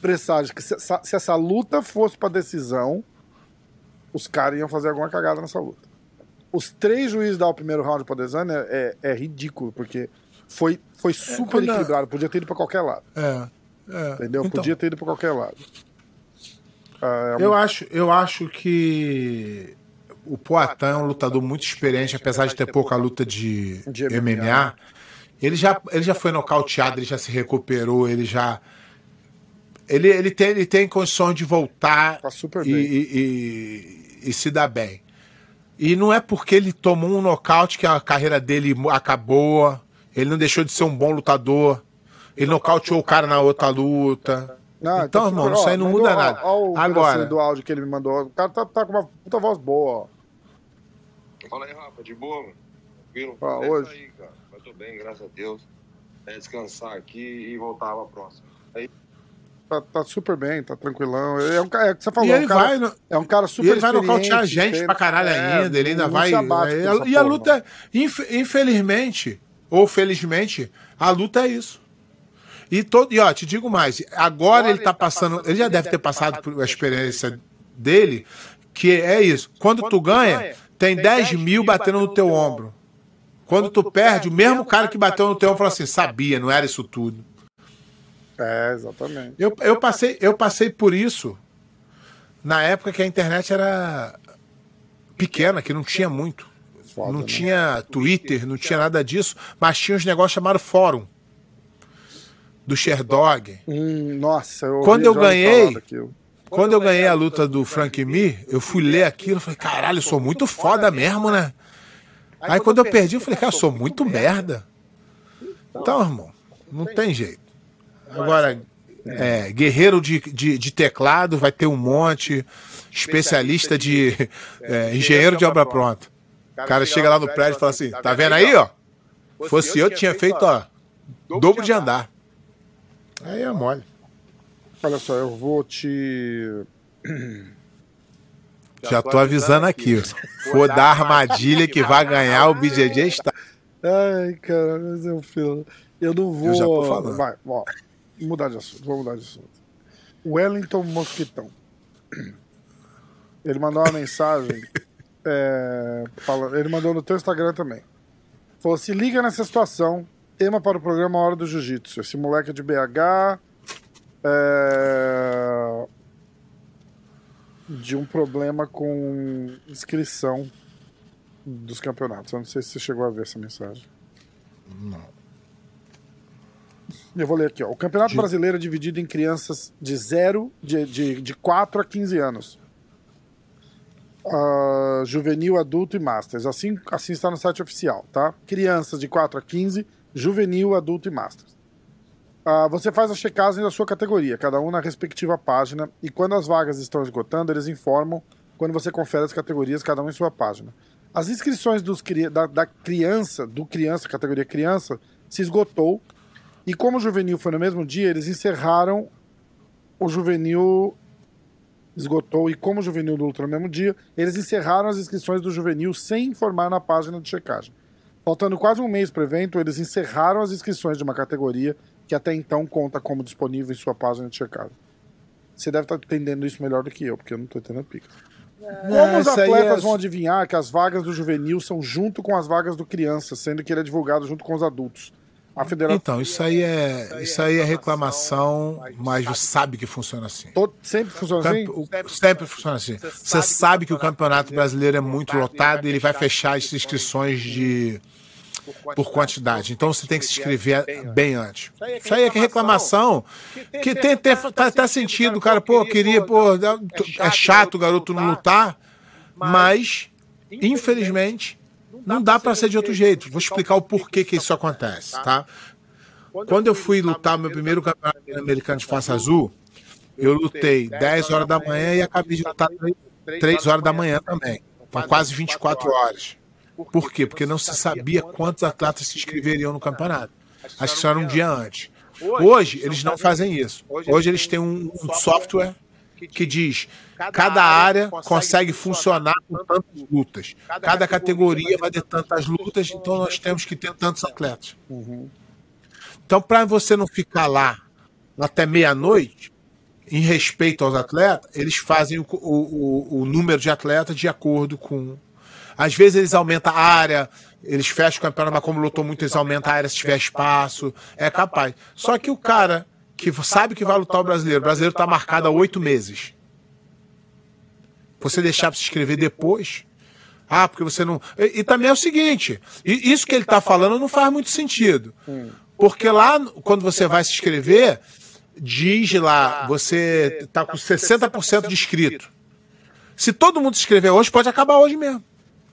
presságio. Que se, essa- se essa luta fosse pra decisão, os caras iam fazer alguma cagada nessa luta. Os três juízes dar o primeiro round pra Podesânia é, é ridículo, porque foi, foi super quando a- equilibrado. Podia ter ido pra qualquer lado. É, é. Entendeu? Então, Podia ter ido pra qualquer lado. Ah, é eu, uma- acho, eu acho que o Poatan é um lutador muito experiente, apesar de ter pouca luta de, De MMA. MMA. Ele já, ele já foi nocauteado, ele já se recuperou, ele já. Ele, ele, tem, ele tem condições de voltar Tá super e, e, e- e se dar bem. E não é porque ele tomou um nocaute que a carreira dele acabou. Ele não deixou de ser um bom lutador. Ele nocauteou o cara na outra luta. Não, então, tá irmão, isso ó, aí não muda ó, nada. ó o Agora, pedacinho do áudio que ele me mandou. O cara tá, tá com uma puta voz boa, ó. Fala aí, Rafa, de boa, mano? Tranquilo? Ah, é hoje? aí, cara. Eu tô bem, graças a Deus. É descansar aqui e voltar pra próxima. Aí, tá, tá super bem, tá tranquilão. Ele é um cara, é o que você falou, E é um ele cara, vai, no- é um cara e super ele vai nocautear gente tem- pra caralho é, ainda. Ele ainda vai. é, e a luta, inf- infelizmente, ou felizmente, a luta é isso. E, todo, e ó, te digo mais, agora ele tá passando. Ele já deve ter passado por a experiência dele, que é isso. Quando tu ganha, tem 10 mil batendo no teu ombro. Quando tu perde, o mesmo cara que bateu no teu ombro falou assim: sabia, não era isso tudo. É, exatamente. Eu, eu, passei, eu passei por isso na época que a internet era pequena, que não tinha muito. Foda, não né? tinha Twitter, não tinha nada disso, mas tinha uns negócios chamados fórum. Do Sherdog. Hum, nossa, eu Quando eu ganhei-. Quando eu ganhei a luta do Frank Mir, eu fui ler aquilo e falei, caralho, eu sou muito foda mesmo, né? Aí quando eu perdi, eu falei, cara, eu sou muito merda. Então, irmão, não tem jeito. Agora, é, guerreiro de, de, de teclado vai ter um monte, especialista de [LAUGHS] é, engenheiro de obra pronta. O cara chega lá no prédio e fala assim, tá vendo aí, ó? Fosse eu, tinha feito, ó, dobro de andar. Aí é mole. Olha só, eu vou te. Já tô avisando aqui. For da armadilha que vai ganhar, o BJJ está. Ai, cara, mas eu filo. Eu não vou. Eu já tô falando. Vai, ó. Mudar de assunto, vou mudar de assunto. Wellington Mosquitão. Ele mandou uma mensagem. [LAUGHS] é, fala- ele mandou no teu Instagram também. Falou: se liga nessa situação. Tema para o programa Hora do Jiu-Jitsu. Esse moleque é de BH. É, de um problema com inscrição dos campeonatos. Eu não sei se você chegou a ver essa mensagem. Não. Eu vou ler aqui, ó. O Campeonato De- Brasileiro é dividido em crianças de 0, de, de, de 4 a 15 anos. Ah, juvenil, adulto e Masters. Assim, assim está no site oficial, tá? Crianças de 4 a 15, juvenil, adulto e Masters. Ah, você faz a checagem da sua categoria, cada um na respectiva página, e quando as vagas estão esgotando, eles informam quando você confere as categorias, cada um em sua página. As inscrições dos, da, da criança, do criança, categoria criança, se esgotou, e como o juvenil foi no mesmo dia, eles encerraram o juvenil. Esgotou, e como o juvenil lutou no mesmo dia, eles encerraram as inscrições do juvenil sem informar na página de checagem. Faltando quase um mês para o evento, eles encerraram as inscrições de uma categoria que até então conta como disponível em sua página de checagem. Você deve estar entendendo isso melhor do que eu, porque eu não estou entendendo pica. Como os atletas é- vão adivinhar que as vagas do juvenil são junto com as vagas do criança, sendo que ele é divulgado junto com os adultos? A federação Então, isso aí é, isso aí é reclamação, mas você sabe que funciona assim. todo- sempre funciona assim? O- Sempre funciona assim. Você sabe que o campeonato brasileiro é muito lotado e ele vai fechar as inscrições de por quantidade. Então você tem que se inscrever bem antes. Isso aí é que reclamação. Que tem, tem tá, tá sentido, cara. Pô, queria, pô, é chato o garoto não lutar, mas infelizmente não dá pra ser de outro jeito. Vou explicar o porquê que isso acontece, tá? Quando eu fui lutar meu primeiro campeonato americano de faixa azul, eu lutei 10 horas da manhã e acabei de lutar 3 horas da manhã também. Então, quase 24 horas. Por quê? Porque não se sabia quantos atletas se inscreveriam no campeonato. Acho que isso era um dia antes. Hoje, eles não fazem isso. Hoje, eles têm um um software que diz cada área consegue funcionar com tantas lutas. Cada categoria vai ter tantas lutas, então nós temos que ter tantos atletas. Então, para você não ficar lá até meia-noite, em respeito aos atletas, eles fazem o, o, o número de atletas de acordo com. Às vezes eles aumentam a área, eles fecham o campeonato, mas como lutou muito, eles aumentam a área se tiver espaço. É capaz. Só que o cara que sabe que vai lutar o brasileiro, o brasileiro está marcado há oito meses. Você deixar para se inscrever depois. Ah, porque você não. E, e também é o seguinte: isso que ele está falando não faz muito sentido. Porque lá, quando você vai se inscrever, diz lá, você está com 60% de inscrito. Se todo mundo se inscrever hoje, pode acabar hoje mesmo.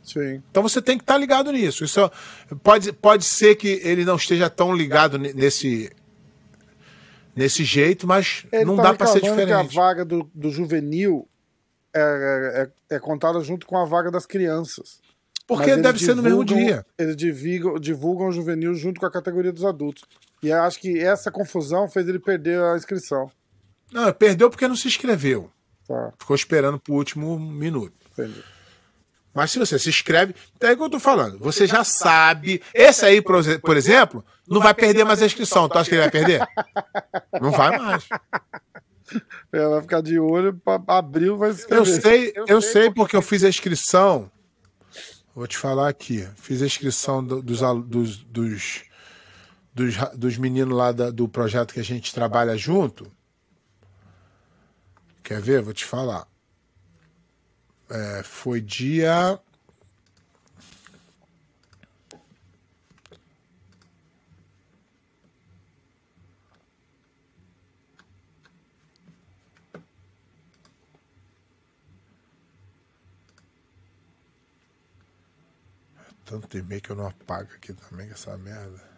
Sim. Então você tem que estar ligado nisso. Isso é- pode, pode ser que ele não esteja tão ligado ne- nesse nesse jeito, mas Ele não tá dá para ser diferente. que a vaga do, do juvenil é, é, é contada junto com a vaga das crianças. Porque deve ser no mesmo dia. Eles divulgam, divulgam o juvenil junto com a categoria dos adultos. E acho que essa confusão fez ele perder a inscrição. Não, perdeu porque não se inscreveu. Tá, Ficou esperando pro último minuto. entendi. Mas se você se inscreve, então é o que eu tô falando. Você já sabe. Esse aí, por exe- por exemplo, não vai perder mais a inscrição. Tu acha que ele vai perder? [LAUGHS] Não vai mais. Ela vai ficar de olho, abril vai se Eu sei, eu sei porque eu fiz a inscrição. Vou te falar aqui. Fiz a inscrição do- dos, dos, dos, dos, dos meninos lá da- do projeto que a gente trabalha junto. Quer ver? Vou te falar. É, foi dia. Tanto e-mail que eu não apago aqui também, essa merda.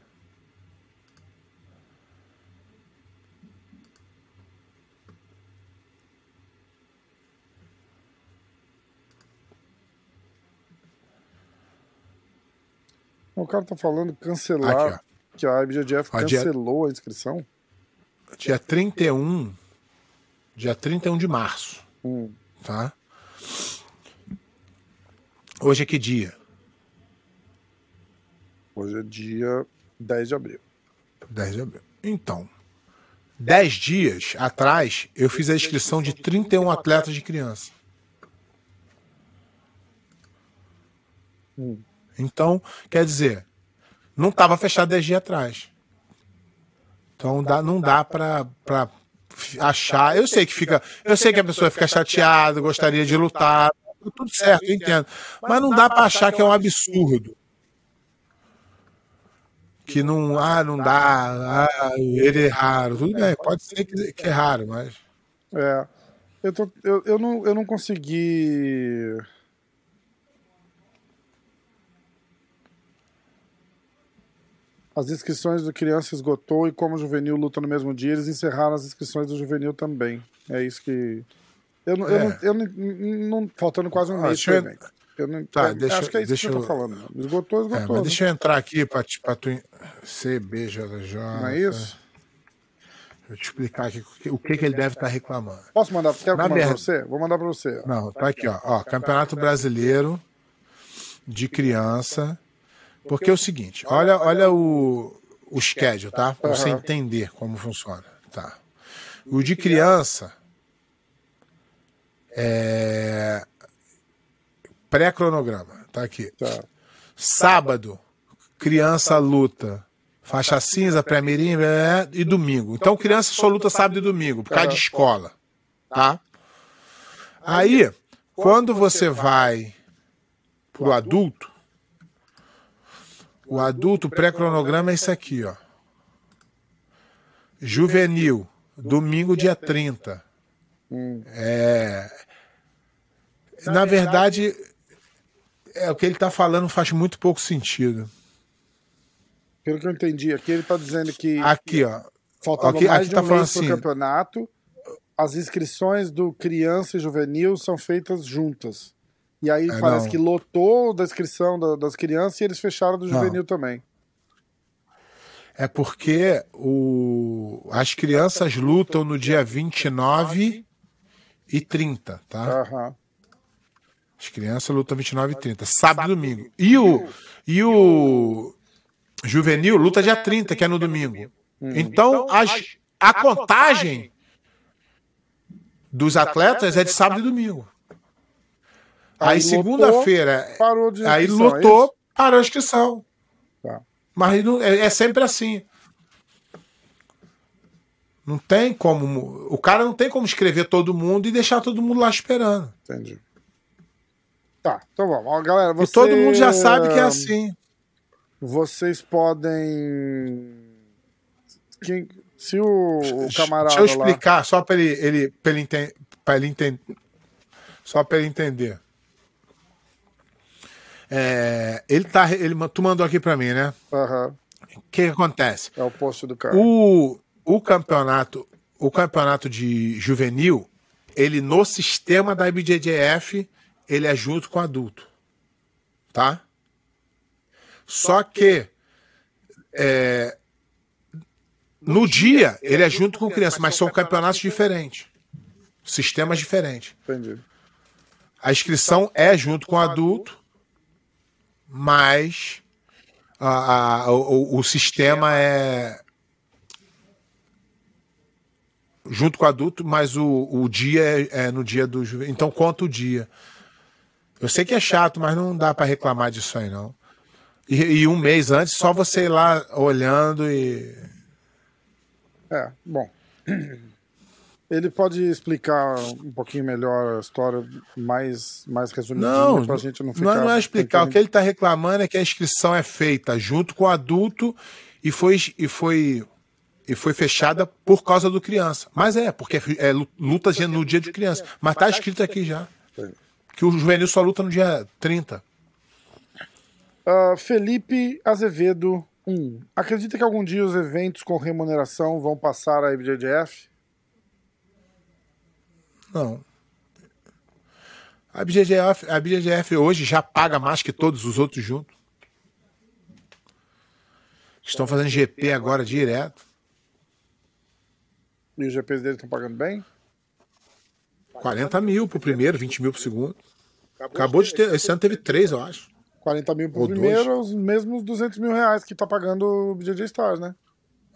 O cara tá falando cancelar, Aqui, que a IBGF Ó, dia- cancelou a inscrição. Dia 31. Dia 31 de março, Hum, tá? Hoje é que dia? hoje é dia 10 de abril. 10 de abril. Então, 10 dias atrás, eu fiz a inscrição de 31 atletas de criança. Hum. Então, quer dizer, não estava fechado 10 dias atrás. Então dá, não dá para achar. Eu sei que fica. Eu sei que a pessoa fica chateada, gostaria de lutar. Tudo certo, eu entendo. Mas não dá para achar que é um absurdo. Que não, ah, não dá, ah, ele é raro. Tudo bem, pode ser que, que é raro, mas. É. Eu, tô, eu, eu, não, eu não consegui. As inscrições do criança esgotou e como o juvenil luta no mesmo dia, eles encerraram as inscrições do juvenil também. É isso que. Eu não. Eu É. não, eu não, faltando quase um Ah, mês eu-. Eu não, Tá, é, deixa- acho que é isso deixa que eu tô eu- falando. Esgotou, É, esgotou. mas né? deixa eu entrar aqui para tu. CBJJ. Não é isso? Deixa eu te explicar aqui o que, que ele deve estar reclamando. Posso mandar? Quer eu pra verdade- você? Vou mandar pra você. Não, tá aqui, ó. ó. Campeonato Brasileiro de Criança. Porque é o seguinte, olha, olha o, o schedule, tá? Pra você entender como funciona. Tá. O de criança é pré-cronograma, tá aqui. Tá. Sábado, criança luta. Faixa cinza, pré-mirim blá, e domingo. Então, criança só luta sábado e domingo, por causa de escola. Tá? Aí, quando você vai pro adulto, o adulto pré-cronograma é isso aqui, ó. Juvenil, domingo, dia 30. Hum. É. Na verdade, é o que ele tá falando faz muito pouco sentido. Pelo que eu entendi aqui, ele tá dizendo que Aqui, ó. faltava aqui- mais aqui de tá um falando mês pro assim- campeonato. As inscrições do criança e juvenil são feitas juntas. E aí É, parece não. que lotou da inscrição da- das crianças e eles fecharam do Não. juvenil também. É porque o... as crianças lutam no dia 29 e 30, tá? Aham. As crianças lutam 29 e 30, sábado e domingo. E o, e o juvenil luta dia 30, que é no domingo. Então, as- a contagem dos atletas é de sábado e domingo. Aí, Aí segunda-feira, Parou de aí é lutou, isso? parou a inscrição. Tá. Mas não- é, é sempre assim. Não tem como. O cara não tem como escrever todo mundo e deixar todo mundo lá esperando. Entendi. Tá, então vamos. Galera, E você... todo mundo já sabe que é assim. Vocês podem. Quem... Se o, o camarada Deixa eu lá. explicar, só para ele, ele, pra ele, enten- pra ele entender. Só para ele entender. É, ele tá. Ele, tu mandou aqui para mim, né? Aham, O que, que acontece? é o post do cara. O, o campeonato, o campeonato de juvenil, ele no sistema da IBJJF, ele é junto com adulto, tá? Só que é, No dia, ele é junto com criança, mas são campeonatos diferentes. Sistemas diferentes. Entendi. A inscrição é junto com o adulto, mas a, a- o, o sistema é junto com o adulto, mas o, o dia é, é no dia do juve. Então conta o dia. Eu sei que é chato, mas não dá para reclamar disso aí não. E, e um mês antes, só você ir lá olhando e É, bom. Ele pode explicar um pouquinho melhor a história mais, mais resumidinha Não, pra gente não não, ficar. não é explicar. O que ele está reclamando é que a inscrição é feita junto com o adulto e foi, e foi, e foi fechada por causa do criança. Mas é, porque é luta no dia de criança. Mas está escrito aqui já. Que o juvenil só luta no dia 30. Ah, Felipe Azevedo 1. Acredita que algum dia os eventos com remuneração vão passar a IBJJF? Não. A BGF, a BGF hoje já paga mais que todos os outros juntos. Estão fazendo GP agora direto. E os GPs dele estão pagando bem? 40 mil pro primeiro, 20 mil pro segundo. Acabou de ter. Esse ano teve três, eu acho. 40 mil pro Ou dois. primeiro, os mesmos 200 mil reais que tá pagando o BJJ Stars, né?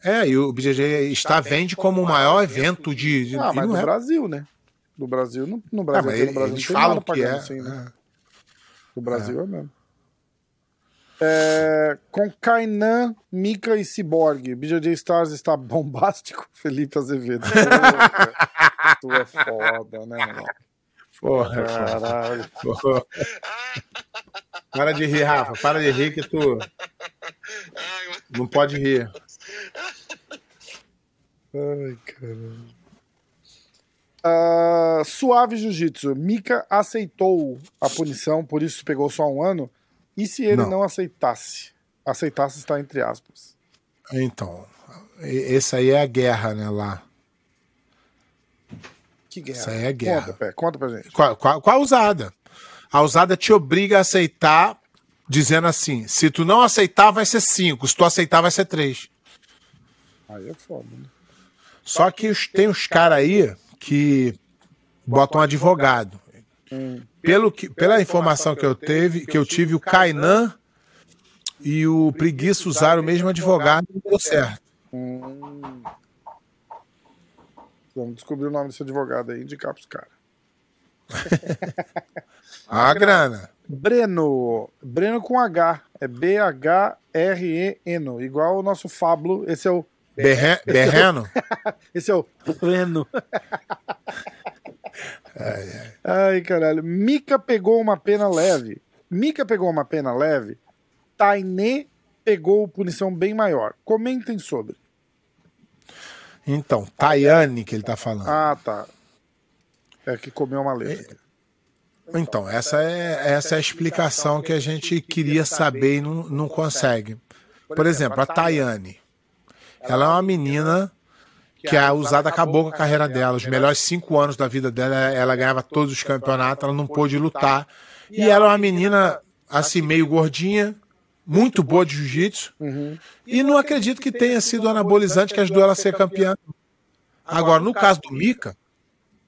É, e o BGG está vende como o maior evento de. de Ah, mas no. Brasil, né? No Brasil, no, no Ah, Brasil, aqui no Brasil eles não tem falam que é. assim, né? é. No Brasil é, mesmo. É, com Kainan, Mika e Cyborg, BJJ Stars está [LAUGHS] bombástico? Felipe Azevedo. tu é foda, né, mano? Porra, Caralho. porra. Para de rir, Rafa. Para de rir que tu não pode rir. Ai, caralho. Ah, suave Jiu-Jitsu. Mika aceitou a punição, por isso pegou só um ano. E se ele não, Não. aceitasse? Aceitasse está entre aspas. Então, e- esse aí é a guerra, né, lá. Que guerra. Isso aí é guerra. Conta, Pé, conta pra gente. Com a, com a- a usada. A usada te obriga a aceitar, dizendo assim: se tu não aceitar, vai ser cinco. Se tu aceitar, vai ser três. Aí é foda, né? Só que tem os caras aí que botam advogado. Pelo que, pela informação que eu teve, que eu tive, o Kainan e o Preguiça usaram o mesmo advogado e não deu certo. Hum. Vamos descobrir o nome desse advogado aí indicar pros caras. [LAUGHS] A grana. Breno. Breno com H. É B-H-R-E-N. Igual o nosso Fablo. Esse é o. Berre- Berreno? Esse é o Breno. [LAUGHS] [LAUGHS] Ai, caralho. Mika pegou uma pena leve. Mika pegou uma pena leve. Tainê pegou punição bem maior. Comentem sobre. Então, Tayane que ele tá falando. Ah, tá. É que comeu uma letra. Então, essa é, essa é a explicação que a gente queria saber e não, não consegue. Por exemplo, a Tayane. Ela é uma menina que a usada acabou com a carreira dela. Os melhores cinco anos da vida dela, ela ganhava todos os campeonatos, ela não pôde lutar. E ela é uma menina, assim, meio gordinha, muito boa de jiu-jitsu. E não acredito que tenha sido anabolizante que ajudou ela a ser campeã. Agora, no caso do Mika,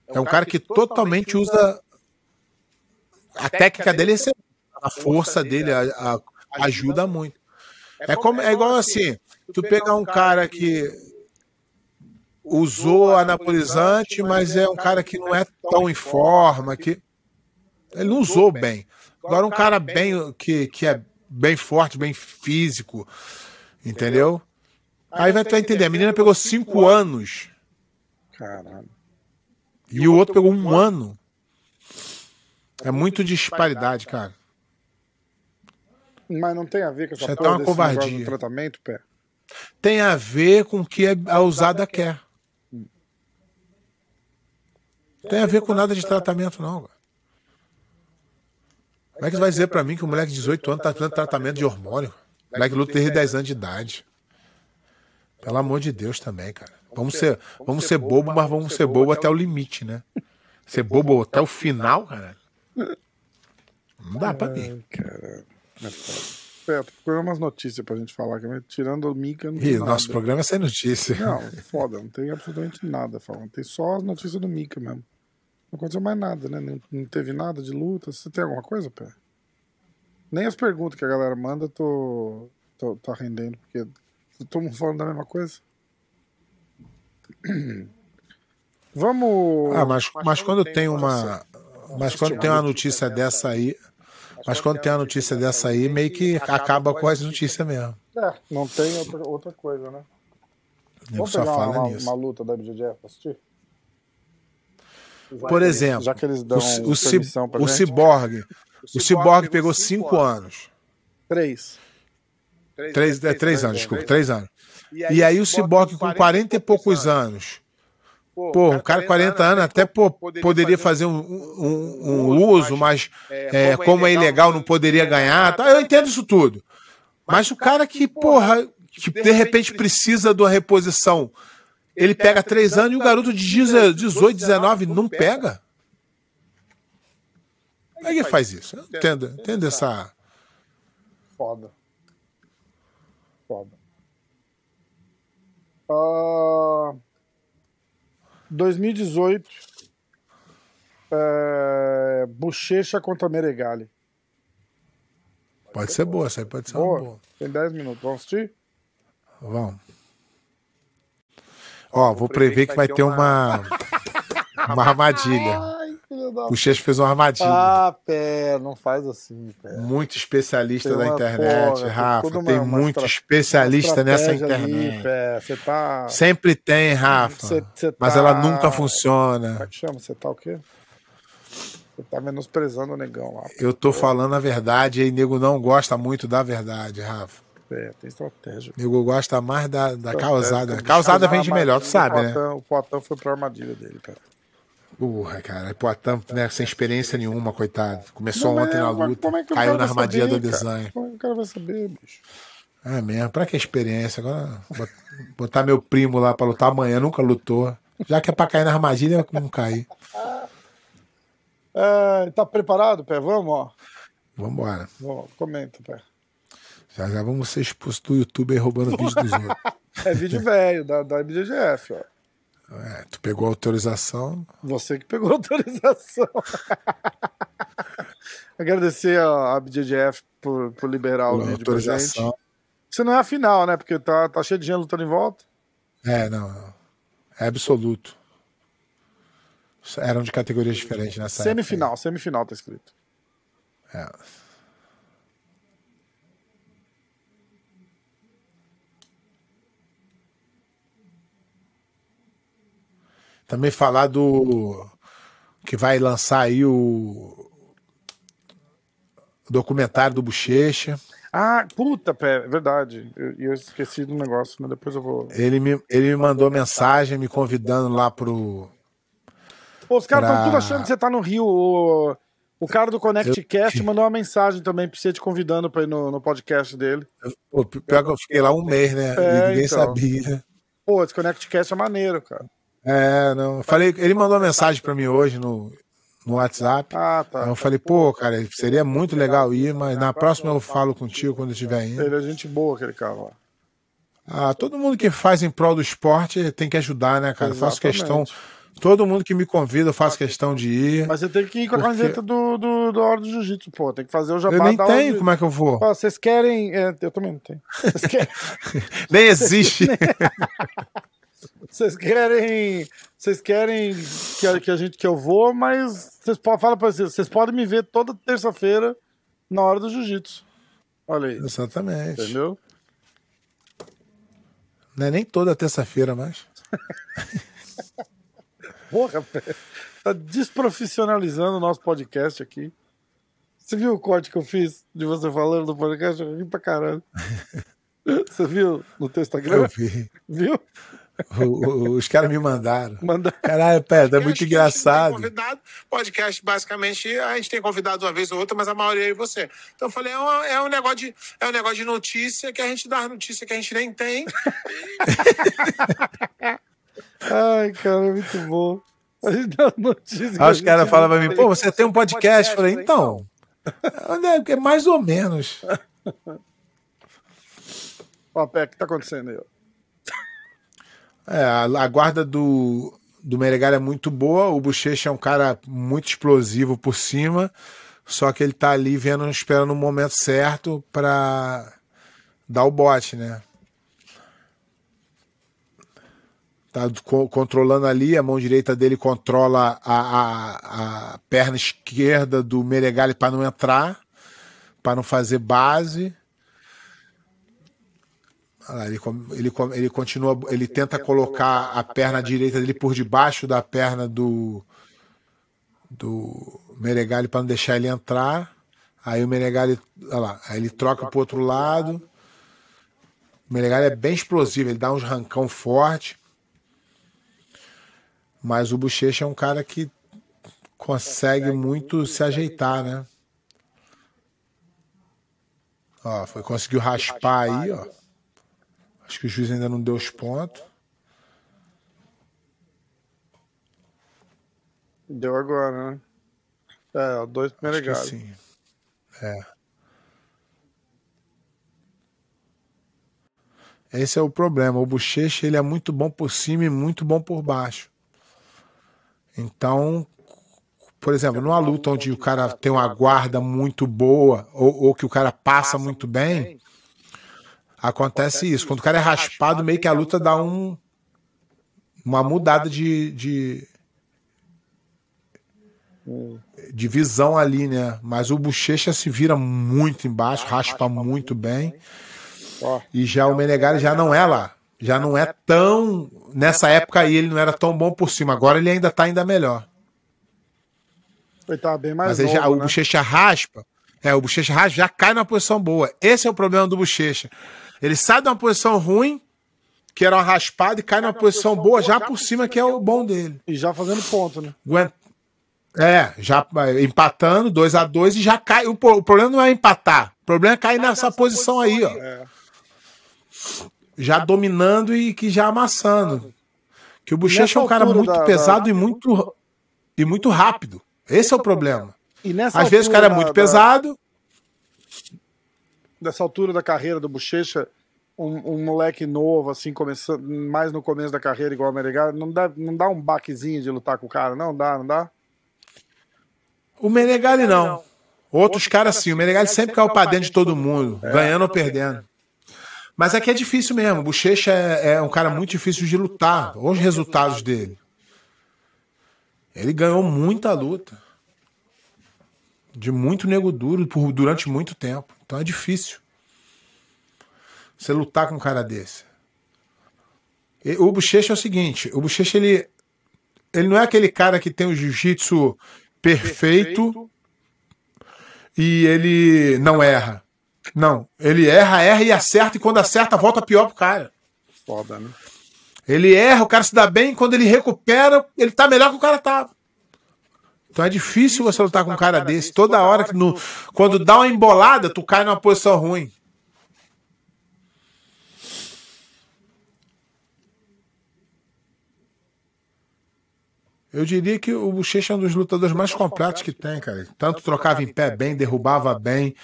é um cara que totalmente usa. A técnica dele é excelente. A força dele ajuda muito. É, como, é igual assim: tu pegar um cara que usou anabolizante, mas é um cara que não é tão em forma, que ele não usou bem. Agora um cara bem que, que é bem forte, bem físico, entendeu? Aí vai tu entender, a menina pegou cinco anos Caralho. e o outro pegou um ano. É muito disparidade, cara. Mas não tem a ver com essa Isso é porra até uma desse negócio covardia. do tratamento, pé? Tem a ver com o que a usada quer. Tem a ver com nada de tratamento, não. cara. Como é que você vai dizer pra mim que um moleque de 18 anos tá tendo tratamento de hormônio? O moleque luta desde 10 anos de idade. Pelo amor de Deus também, cara. Vamos ser, vamos ser bobo, mas vamos ser bobo até o limite, né? Ser bobo até o final, cara. Não dá pra mim. Ai, caralho. É procurando umas notícias pra gente falar, mas tirando o Mika, não tem Ih, nada. nosso programa é sem notícia. Não, [LAUGHS] foda, não tem absolutamente nada falando. Tem só as notícias do Mika mesmo. Não aconteceu mais nada, né? Não, não teve nada de luta. Você tem alguma coisa, Pé? Nem as perguntas que a galera manda tô, tô, tá rendendo, porque todo mundo falando da mesma coisa. [CLEARS THROAT] Vamos. Ah, mas, mas quando tem uma. Mas quando tem uma notícia dessa aí. Mas quando tem uma notícia dessa aí, meio que acaba com as notícias mesmo. É, não tem outra, outra coisa, né? Eu Vamos só pegar uma, uma, nisso. uma luta da BJJ pra assistir? Já Por exemplo, já que eles O, dão ci- o, ci- o. Cyborg. O Cyborg pegou cinco anos. Três. Três, é, três anos, desculpa, três anos. E aí o Cyborg com 40 e poucos anos. Pô, um cara de 40 anos até pô, poderia fazer um, um, um uso, mas é, como é ilegal não poderia ganhar. Tá? Eu entendo isso tudo. Mas o cara que, porra, que de repente precisa de uma reposição, ele pega três anos e o garoto de 18, 19 não pega? Como é que faz isso? Eu entendo, entendo essa. Foda. Foda. Ah, 2018. É, Bochecha contra Meregali. Pode ser boa, essa aí pode ser uma Boa. boa. Tem 10 minutos. Vamos assistir? Vamos. Ó, vou prever que vai ter uma, uma [LAUGHS] armadilha. Ai, filho da O Checho fez uma armadilha. Ah, pé, não faz assim, pé. Muito especialista Tem da uma internet, porra, Rafa. uma- tem uma muito estra- especialista nessa Estratégia ali, internet. pé. Tá. Sempre tem, Rafa. Cê- cê Mas tá- ela nunca Como funciona. é que chama? Você tá o quê? Você tá menosprezando o negão lá. Eu tô falando a verdade e nego não gosta muito da verdade, Rafa. É, tem estratégia. Nego gosta mais da, da causada. Causada vende melhor, tu sabe, armadilha. né? O O Poitin foi pra armadilha dele, cara. Porra, cara. Poitin, né, sem experiência nenhuma, coitado. Começou Não ontem é, na luta, como é caiu na armadilha do saber, cara? design. Como é que o cara vai saber, bicho? É mesmo, pra que experiência? Agora, bot- botar meu primo lá pra lutar amanhã, nunca lutou. Já que é pra cair na armadilha, não cair. É, tá preparado, Pé? Vamos, ó. Vambora. Vamos, comenta, Pé. Já já vamos ser expostos do YouTube aí roubando vídeo dos outros. [LAUGHS] É vídeo velho, da, da BGF, ó. É, tu pegou a autorização. Você que pegou a [LAUGHS] autorização. Agradecer a, BJJF por, por liberar o vídeo pra gente. autorização. Isso não é a final, né? Porque tá, tá cheio de gente lutando em volta. É, não, não. É absoluto. Eram de categorias diferentes nessa Semifinal, semifinal tá escrito. É. Também falar do que vai lançar aí o documentário do Bochecha. Ah, puta, pé, é verdade. Eu, eu esqueci do negócio, né? Depois eu vou. Ele me, ele me mandou mensagem me convidando lá pro. Pô, os caras estão Pra- tudo achando que você tá no Rio. O, o cara do Connect Cast mandou uma mensagem também pra você te convidando pra ir no, no podcast dele. Pô, pior que eu fiquei lá um mês, né? É, e ninguém então. sabia. Pô, esse Connect Cast é maneiro, cara. É, não. Falei, ele mandou uma mensagem pra mim hoje no, no WhatsApp. Ah, Aí tá. eu falei, pô, cara, seria muito legal ir, mas na próxima eu falo contigo quando eu estiver indo. Ele é gente boa, aquele cara lá. Ah, todo mundo que faz em prol do esporte tem que ajudar, né, cara? Faço questão. Todo mundo que me convida, eu faço questão de ir. Mas você tem que ir com a Porque- camiseta do, do, do Hora do Jiu-Jitsu, pô. Tem que fazer o jabá Eu nem tenho, como é que eu vou? Ó, vocês querem. é, eu também não tenho. Vocês querem. [LAUGHS] Nem existe. [LAUGHS] Vocês querem, vocês querem que, a- que a gente que eu vou, mas vocês podem falar para vocês, vocês podem me ver toda terça-feira na hora do jiu-jitsu. Olha aí, Exatamente. entendeu? Não é nem toda terça-feira mais. [LAUGHS] Porra, pé, tá desprofissionalizando o nosso podcast aqui. Você viu o corte que eu fiz de você falando do podcast? Eu ri pra caralho. [LAUGHS] Você viu no teu Eu Instagram? vi. Viu? O- o- os caras me mandaram. Manda. Caralho, pé, tá muito Podcast, engraçado. Podcast, basicamente, a gente tem convidado uma vez ou outra, mas a maioria é você. Então eu falei, é, uma- é um, negócio de, é um negócio de notícia que a gente dá notícia que a gente nem tem. [LAUGHS] Ai, cara, é muito bom. A gente dá notícia. Aí os caras falam pra mim, pô, você tem um podcast? Eu falei, então. É mais ou menos. [LAUGHS] Ó, Pé, o que tá acontecendo aí? É, a, guarda do, do Menegali é muito boa. O Bochecha é um cara muito explosivo por cima. Só que ele tá ali vendo, esperando o momento certo para dar o bote, né? Tá co- controlando ali, a mão direita dele controla a, a, a perna esquerda do Meregali para não entrar, para não fazer base. Lá, ele, ele, ele continua, ele tenta colocar a perna direita dele por debaixo da perna do do Meregali para não deixar ele entrar. Aí o Meregali, olha lá, aí ele troca pro outro lado. O Menegali é bem explosivo, ele dá uns rancão forte. Mas o Bochecha é um cara que consegue muito se ajeitar, né? Ó, foi, conseguiu raspar aí, ó. Acho que o juiz ainda não deu os pontos. Deu agora, né? É, dois Menegali. sim. É. Esse é o problema. O Bochecha ele é muito bom por cima e muito bom por baixo. Então, por exemplo, numa luta onde o cara tem uma guarda muito boa ou, ou que o cara passa muito bem, acontece isso. Quando o cara é raspado, meio que a luta dá um, uma mudada de, de, de visão ali, né? Mas o Bochecha se vira muito embaixo, raspa muito bem. E já o Menegali já não é lá. Já não é tão. Nessa época aí ele não era tão bom por cima. Agora ele ainda tá ainda melhor. ele bem mais Mas já, o né? Bochecha raspa. É, o Bochecha raspa já cai numa posição boa. Esse é o problema do Bochecha. Ele sai de uma posição ruim, que era uma raspada, e cai numa posição boa já por cima, que é o bom dele. E já fazendo ponto, né? Aguen- É, já é, empatando, 2 a 2 e já cai. O, pro- o problema não é empatar. O problema é cair nessa posição aí, ó. É. já dominando e que já amassando. Que o Bochecha é um cara muito da- pesado da- e muito e muito rápido. Esse é o problema. E nessa Às vezes o cara é muito da- pesado. Dessa altura da carreira do Bochecha, um, um moleque novo, assim, começando mais no começo da carreira, igual o Menegali, não dá, não dá um baquezinho de lutar com o cara, não dá, não dá? O Menegali não. Outros caras sim. O Menegali sempre caiu pra dentro de todo mundo, ganhando ou perdendo. Mas aqui é difícil mesmo. O Bochecha é, é um cara muito difícil de lutar. Olha os resultados dele. Ele ganhou muita luta. De muito nego duro por, durante muito tempo. Então é difícil. Você lutar com um cara desse. E o Bochecha é o seguinte: o Bochecha ele, ele não é aquele cara que tem o jiu-jitsu perfeito e ele não erra. Não, ele erra, erra e acerta, e quando acerta, volta pior pro cara. Foda, né? Ele erra, o cara se dá bem, quando ele recupera, ele tá melhor que o cara tava. Então é difícil você lutar com um cara desse. Toda hora que no, quando dá uma embolada, tu cai numa posição ruim. Eu diria que o Bochecha é um dos lutadores mais completos que tem, cara. Tanto trocava em pé bem, derrubava bem,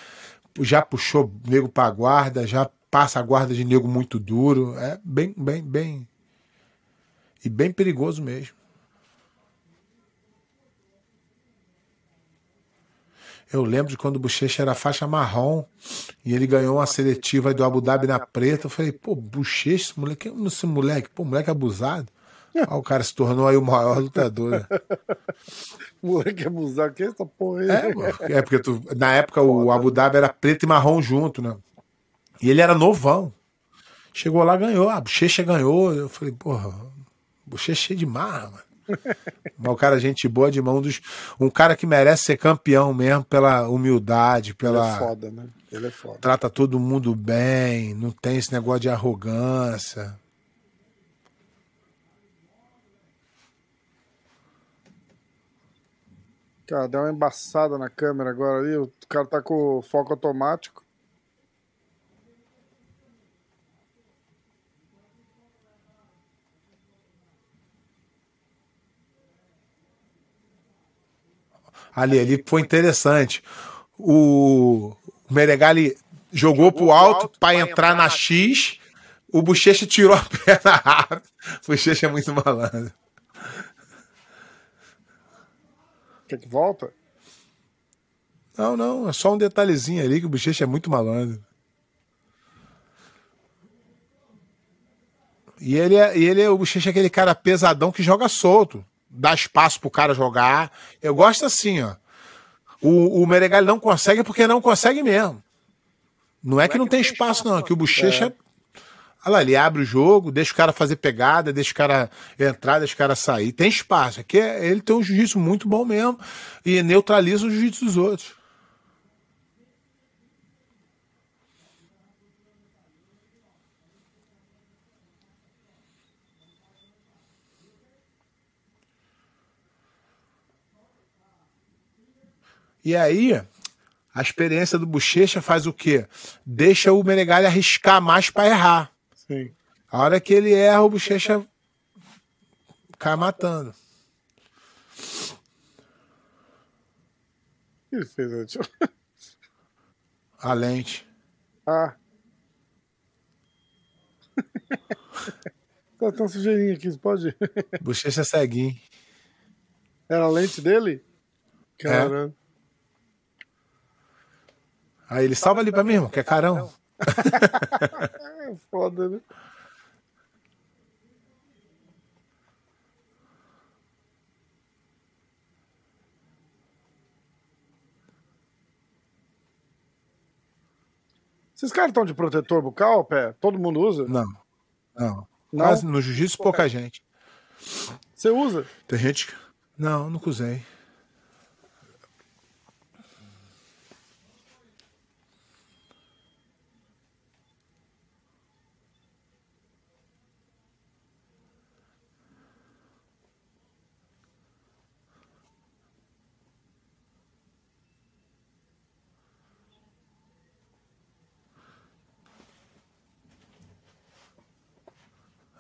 já puxou nego pra guarda, já passa a guarda de nego muito duro. É bem, bem, bem. E bem perigoso mesmo. Eu lembro de quando o Bochecha era faixa marrom e ele ganhou uma seletiva do Abu Dhabi na preta. Eu falei, pô, Bochecha, esse moleque, esse moleque, pô, moleque abusado. Aí o cara se tornou aí o maior lutador. né? [LAUGHS] Moleque abusado, que é essa porra aí? É, é porque tu, na época o Abu Dhabi era preto e marrom junto, né? E ele era novão. Chegou lá, ganhou. A bochecha ganhou. Eu falei, porra, bochecha cheia de marra, mano. [LAUGHS] Mas o cara, gente boa de mão dos. Um cara que merece ser campeão mesmo pela humildade, Ele pela. é foda, né? Ele é foda. Trata todo mundo bem, não tem esse negócio de arrogância. Cara, deu uma embaçada na câmera agora ali. O cara tá com o foco automático. Ali, ali foi interessante. O Meregali jogou pro alto pra entrar na X. O Bochecha tirou a [LAUGHS] perna rápido. O Bochecha é muito malandro. Quer que volta? Não, não, é só um detalhezinho ali que o Bochecha é muito malandro. E ele é, e ele é o Bochecha é aquele cara pesadão que joga solto. Dá espaço pro cara jogar. Eu gosto assim, ó. O, o Meregali não consegue porque não consegue mesmo. Não é que não tem espaço, não. É que o Bochecha. Olha lá, ele abre o jogo, deixa o cara fazer pegada, deixa o cara entrar, deixa o cara sair. Tem espaço. Aqui é- ele tem um jiu-jitsu muito bom mesmo e neutraliza o jiu-jitsu dos outros. E aí, a experiência do Bochecha faz o quê? Deixa o Menegali arriscar mais para errar. Sim. A hora que ele erra, o Bochecha cai matando. O que ele fez antes? A lente. Ah. tá tão sujeirinho aqui, você pode. Bochecha ceguinho. Era a lente dele? Caramba. Aí ele salva ali pra mim, irmão, que é carão. É [LAUGHS] foda, né? Esses caras estão de protetor bucal, pé? Todo mundo usa? Não. Não. Não? Quase no jiu-jitsu, pouca gente. Você usa? Tem gente que. Não, nunca usei.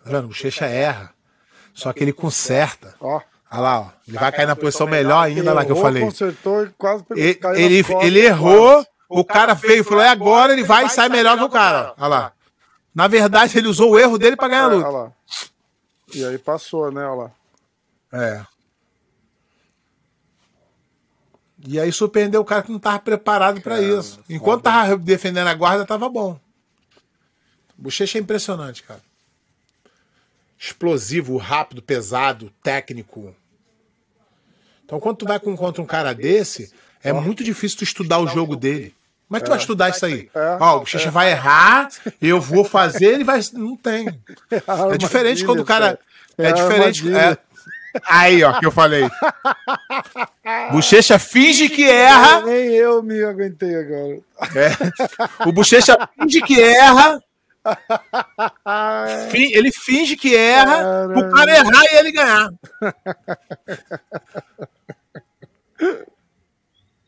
Tá vendo? O Bochecha erra. Só que ele conserta. Ó. Olha lá, ó. Ele vai cair na posição melhor ainda lá que eu falei. consertou e quase pegou- Ele, ele, nas costas, ele errou, o cara veio e falou: é agora, ele vai e sai melhor que o cara. Olha lá. Na verdade, ele usou o erro dele pra ganhar a É, luta. olha lá. E aí passou, né? Olha lá. É. E aí surpreendeu o cara que não tava preparado pra isso. Enquanto tava defendendo a guarda, tava bom. Bochecha é impressionante, cara. Explosivo, rápido, pesado, técnico. Então, quando tu vai com- contra um cara desse, é muito difícil tu estudar o jogo dele. Como é que tu vai estudar isso aí? É. Ó, o Bochecha vai errar, eu vou fazer, ele vai. Não tem. [LAUGHS] É diferente quando o cara. É, É diferente. é- Aí, ó, que eu falei. [LAUGHS] Bochecha finge que erra. Nem eu me aguentei agora. É. O Bochecha finge que erra. Ele finge que erra pro cara errar e ele ganhar.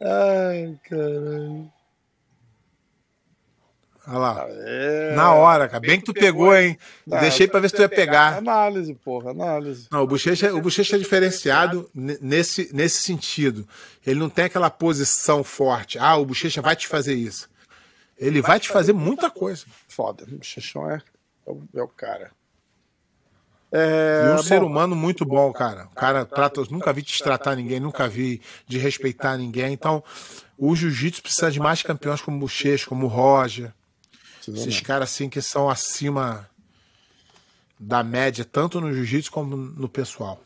Ai, caralho. Olha lá. É. Na hora, cara. Bem que tu pegou, hein? Deixei pra ver se tu ia pegar. Análise, porra, análise. Não, o Bochecha, o Bochecha é diferenciado ne- nesse, nesse sentido. Ele não tem aquela posição forte. Ah, o Bochecha vai te fazer isso. Ele vai te fazer muita coisa. Foda. O Chechão é, é, o, é o cara. E É, um bom, ser humano muito bom, cara. O cara trata, nunca vi destratar ninguém, nunca vi de respeitar ninguém. Então, o jiu-jitsu precisa de mais campeões como o Bochecha, como o Roger. Esses caras assim que são acima da média, tanto no jiu-jitsu como no pessoal.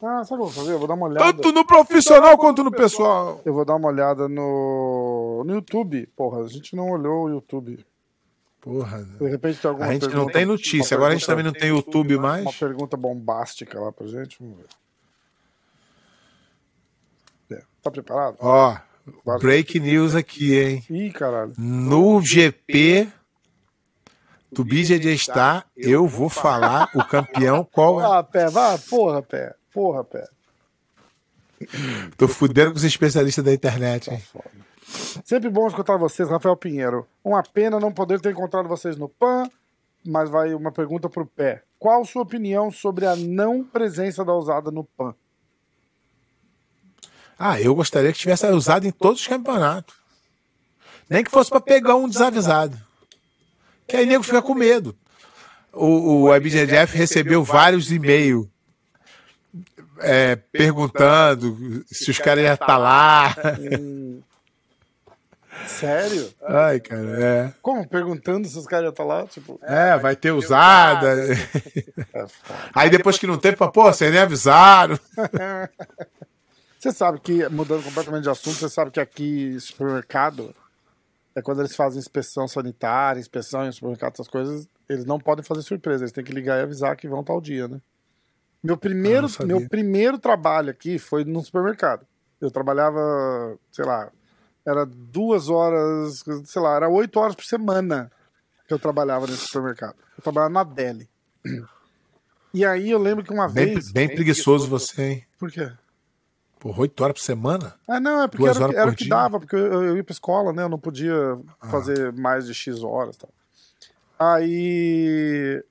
Ah, sabe o que eu vou fazer? Eu vou dar uma olhada. Tanto no profissional quanto no pessoal. Eu vou dar uma olhada no, no YouTube. Porra, a gente não olhou o YouTube. Porra. De repente tem alguma A gente não tem notícia. Agora a gente também não tem YouTube mais. Uma pergunta bombástica lá pra gente. Vamos ver. É, Tá preparado? Ó, break news aqui, hein? Ih, caralho. No GP do BJJ Star, eu vou falar o campeão qual é. Ah, pé, vá, porra, pé. Porra, pé. Tô fudendo com os especialistas da internet, hein? Sempre bom escutar vocês, Rafael Pinheiro. Uma pena não poder ter encontrado vocês no PAN, mas vai uma pergunta pro pé. Qual sua opinião sobre a não presença da ousada no PAN? Ah, eu gostaria que tivesse usado em todos os campeonatos. Nem que fosse pra pegar um desavisado. Que aí nego fica com medo. O, o IBJJF recebeu vários e-mails é, perguntando se os caras iam estar lá. Sério? Ai, cara, é. Como? Perguntando se os caras iam estar lá? Tipo, É, vai ter usada. [LAUGHS] é foda. Aí depois que não teve, fala, pô, vocês nem avisaram. [LAUGHS] Você sabe que, mudando completamente de assunto, você sabe que aqui, supermercado, é quando eles fazem inspeção sanitária, inspeção em supermercado, essas coisas, eles não podem fazer surpresa, eles têm que ligar e avisar que vão tal dia, né? Meu Ah, primeiro, sabia. meu primeiro trabalho aqui foi no supermercado. Eu trabalhava, sei lá, era duas horas, sei lá, era oito horas por semana que eu trabalhava nesse supermercado. Eu trabalhava na Deli. E aí eu lembro que uma Bem, vez. bem preguiçoso você, hein? Por quê? Por oito horas por semana? Ah, não, é porque Duas era, o que- horas era o que dia? dava, porque eu, eu ia pra escola, né? Eu não podia Ah. fazer mais de X horas e tal. Aí.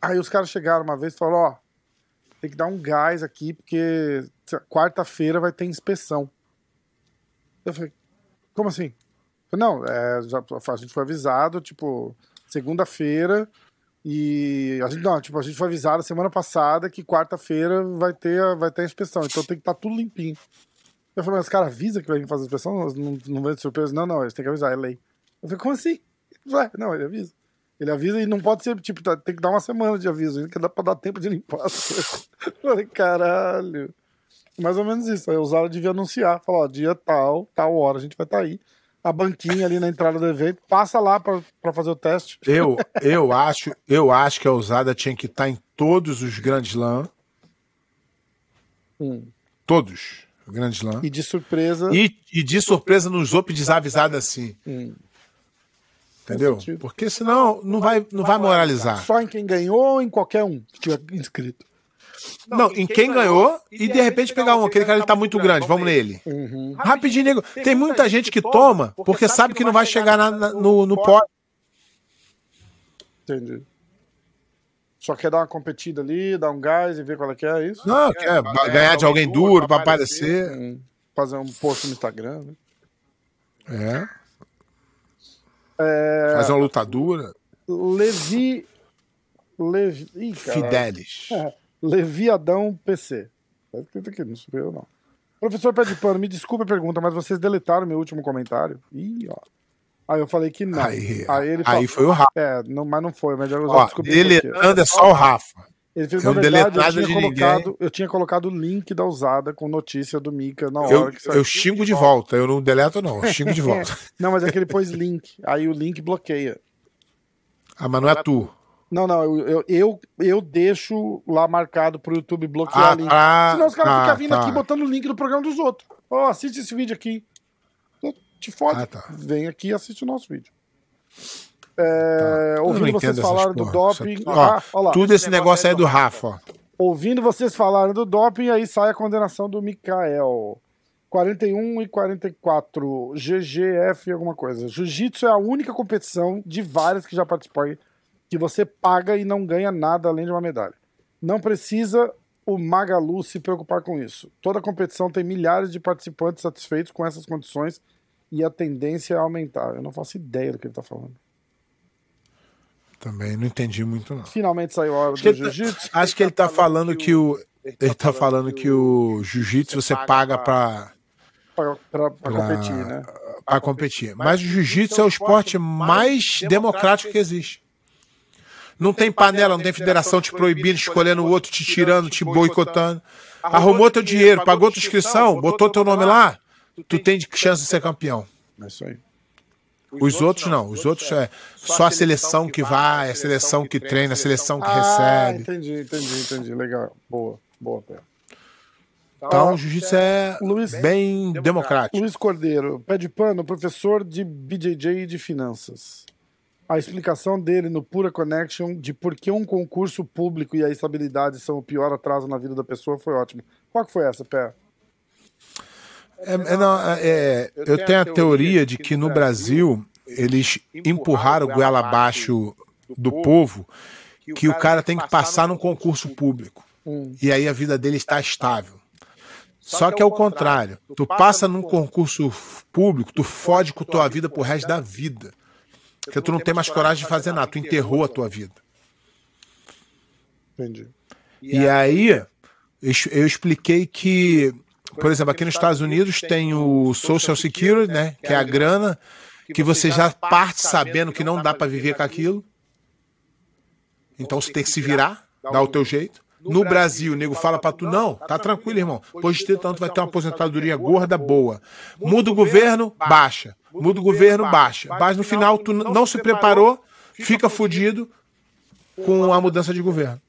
Aí os caras chegaram uma vez e falaram: Ó, tem que dar um gás aqui, porque quarta-feira vai ter inspeção. Eu falei: Como assim? Não, é, já, a gente foi avisado, tipo, segunda-feira. E a gente não, tipo, a gente foi avisado semana passada que quarta-feira vai ter, a- vai ter a inspeção, então tem que estar tudo limpinho. Eu falei, mas os caras avisam que vai vir fazer a inspeção? Não, não, vai de surpresa? Não, não, eles têm que avisar, é lei. Eu falei, como assim? Ele falou, "É, não, ele avisa. Ele avisa e não pode ser, tipo, tá- tem que dar uma semana de aviso, ainda que dá pra dar tempo de limpar. [LAUGHS] Eu falei, caralho. Mais ou menos isso. Aí o Zara devia anunciar, falar, ó, dia tal, tal hora, a gente vai estar aí. A banquinha ali na entrada do evento, passa lá pra, pra fazer o teste. Eu, eu acho, eu acho que a usada tinha que estar em todos os grandes LAN. Hum. Todos os grandes LAN. E de surpresa. E, e de surpresa nos op desavisado assim. Hum. Entendeu? Porque senão não vai, não vai moralizar. Só em quem ganhou ou em qualquer um que tiver inscrito. Não, em quem ganhou e de repente pegar um. Aquele cara ele tá muito grande, vamos nele. Uhum. Rapidinho, nego. Tem muita gente que toma porque sabe que não vai chegar na- na- no, no pódio. Entendi. Só quer dar uma competida ali, dar um gás e ver qual é que é, é isso? Não, quer ba- ganhar de alguém duro pra aparecer. Hum. Fazer um post no Instagram, né? É. É, Fazer uma luta dura. Levi. Levi. Fidelis. É, [LAUGHS] Levi Adão PC. Tá escrito aqui, não sou eu, não. Professor Pé de Pano, me desculpe a pergunta, mas vocês deletaram meu último comentário? Ih, ó. Aí eu falei que não. Aí, ele aí falou- foi o Rafa. É, não, mas não foi, mas já por quê. deletando é só o Rafa. Ele fez, Eu na verdade, eu tinha, de colocado, eu tinha colocado o link da usada com notícia do Mika na hora Eu, que saiu. eu xingo de volta. Eu não deleto, não. Eu xingo de [LAUGHS] volta. Não, mas é que ele pôs link. Aí o link bloqueia. Ah, mas não é tu. Não, não, eu, eu, eu, eu deixo lá marcado pro YouTube bloquear Ah, link. tá. Senão os caras Ah, ficam vindo tá. aqui botando o link do programa dos outros. Ó, assiste esse vídeo aqui. Te fode. Ah, tá. Vem aqui e assiste o nosso vídeo. É, Eu não ouvindo vocês falarem do doping. Isso- ó, Ah, ó lá. Tudo esse negócio aí é do Rafa. ó. Ouvindo vocês falarem do doping, aí sai a condenação do Mikael. 41 e 44, GGF alguma coisa. Jiu-Jitsu é a única competição de várias que já participou aí que você paga e não ganha nada além de uma medalha. Não precisa o Magalu se preocupar com isso. Toda competição tem milhares de participantes satisfeitos com essas condições e a tendência é aumentar. Eu não faço ideia do que ele tá falando. Também não entendi muito, não. Finalmente saiu a hora Acho do ele tá- jiu-jitsu. Acho que ele tá falando que o. Ele tá falando que o jiu-jitsu você paga pra pra- competir, né? pra competir. Mas o jiu-jitsu é o esporte mais democrático que existe. Não tem panela, não tem federação te proibindo, escolhendo o outro, te tirando, te boicotando. Arrumou teu dinheiro, pagou tua inscrição, botou teu nome lá, tu tem chance de ser campeão. É isso aí. Os outros não, os outros é só a seleção que vai, a seleção que treina, a seleção que Ah, recebe. entendi, entendi, entendi. Legal. Boa, boa, Pé. Então o jiu-jitsu é Luiz- bem democrático. Luiz Cordeiro, pé de pano, professor de BJJ e de finanças. A explicação dele no Pura Connection de por que um concurso público e a estabilidade são o pior atraso na vida da pessoa foi ótimo. Qual que foi essa, Pé? É, é, não, é, eu tenho a teoria de que no Brasil eles empurraram o goela abaixo do povo que o cara tem que passar num concurso público. Hum. E aí a vida dele está estável. Só que é o contrário. Tu passa num concurso público, tu fode com tua vida pro resto da vida. Porque tu não tem mais coragem de fazer nada, tu enterrou a tua vida. Entendi. E aí, eu expliquei que, por exemplo, aqui nos Estados Unidos tem o Social Security, né? Que é a grana que você já parte sabendo que não dá para viver com aquilo. Então você tem que se virar, dar o teu jeito. No Brasil, o nego fala pra tu, não, tá tranquilo, irmão. Depois de ter tanto, vai ter uma aposentadoria gorda boa. Muda o governo, baixa. Muda o governo, baixa. Mas no final, tu não se preparou, fica fudido com a mudança de governo.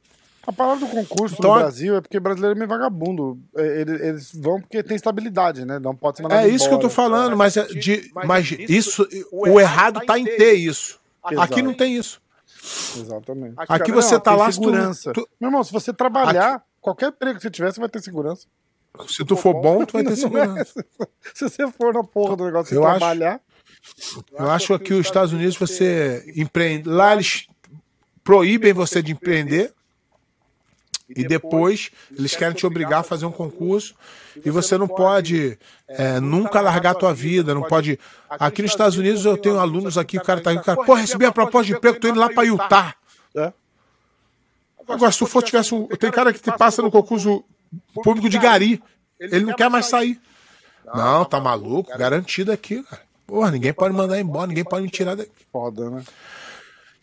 A palavra do concurso Então, no Brasil é porque brasileiro é meio vagabundo. É, Eles, eles vão porque tem estabilidade, né? Não pode ser É isso que eu tô embora. falando, mas, é de, mas isso, o errado tá em ter isso. Aqui não tem isso. Exatamente. Aqui Não, você tá tem lá, segurança. tu- Meu irmão, se você trabalhar, qualquer emprego que você tiver, você vai ter segurança. Se tu for bom, [LAUGHS] tu vai ter segurança. Se você for na porra do negócio Eu acho- trabalhar, Eu acho que os Estados Unidos você empreende. Lá eles proíbem você de empreender. E depois eles querem te obrigar a fazer um concurso e você não pode é, nunca largar a tua vida, não pode. Aqui nos Estados Unidos eu tenho alunos aqui, o cara tá aí, o cara, pô, recebi a proposta de emprego, tô indo lá para Utah. É. Agora, se tu for tivesse um. Tem cara que te passa no concurso público de Gari. Ele não quer mais sair. Não, tá maluco? Garantido aqui, cara. Porra, ninguém pode mandar embora, ninguém pode me tirar daqui. foda, né?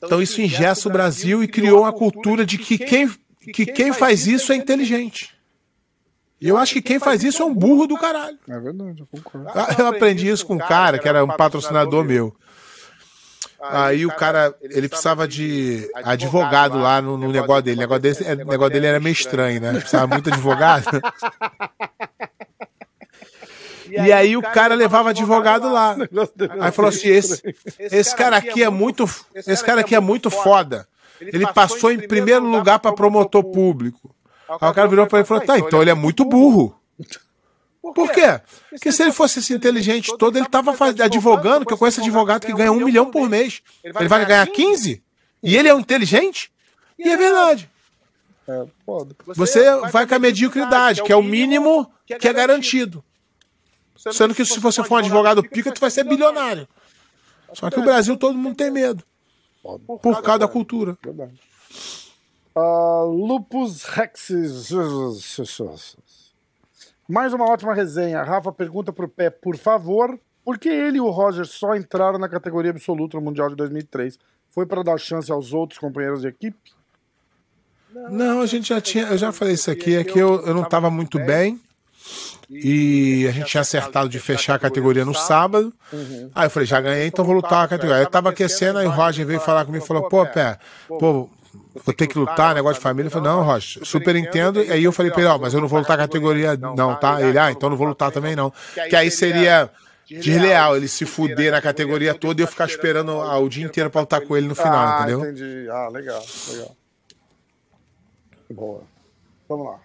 Então isso engessa o Brasil e criou uma cultura de que quem, que quem faz isso é inteligente. E eu acho que quem faz isso é um burro do caralho. É verdade, eu concordo. Ah, Eu aprendi isso com um cara que era um patrocinador meu. Aí o cara, ele precisava de advogado lá no, no negócio dele. O negócio dele, é, o negócio dele era meio estranho, né? Precisava muito advogado. [LAUGHS] E aí o cara levava advogado lá. [LAUGHS] Aí falou assim: esse, esse cara aqui é muito, esse cara aqui é muito foda. Ele passou em primeiro lugar para promotor público. Aí o cara virou para ele e falou: tá, então ele é muito burro. [LAUGHS] Por quê? Porque se ele fosse esse inteligente todo, ele tava faz- advogando, que eu conheço advogado que ganha um milhão por mês. Ele vai ganhar 15? E ele é um inteligente? E é verdade. É. Você vai com a mediocridade, que é o mínimo que é garantido. Sendo que se você for um advogado pica, tu vai ser bilionário. Só que o Brasil todo mundo tem medo. Por causa da cultura. Verdade. Ah, Lupus Rexis. Mais uma ótima resenha. Rafa pergunta pro Pé, por favor, por que ele e o Roger só entraram na categoria absoluta no Mundial de 2003? Foi para dar chance aos outros companheiros de equipe? Não, a gente já tinha. Eu já falei isso aqui, é que eu, eu não estava muito bem. E a gente tinha acertado de fechar a categoria no sábado. Aí eu falei, já ganhei, então vou lutar a categoria. Aí eu tava aquecendo, aí o Roger veio falar comigo e falou, pô, Pé, pô, vou ter que lutar, negócio de família. Eu falei, não, Roger, super entendo. E aí eu falei pra ele, ó, mas eu não vou lutar categoria, não, tá? Ele, ah, então não vou lutar também não. Que aí seria desleal ele se fuder na categoria toda e eu ficar esperando ah, o dia inteiro pra lutar com ele no final, ah, entendeu? entendi. Ah, legal, legal. Boa. Vamos lá.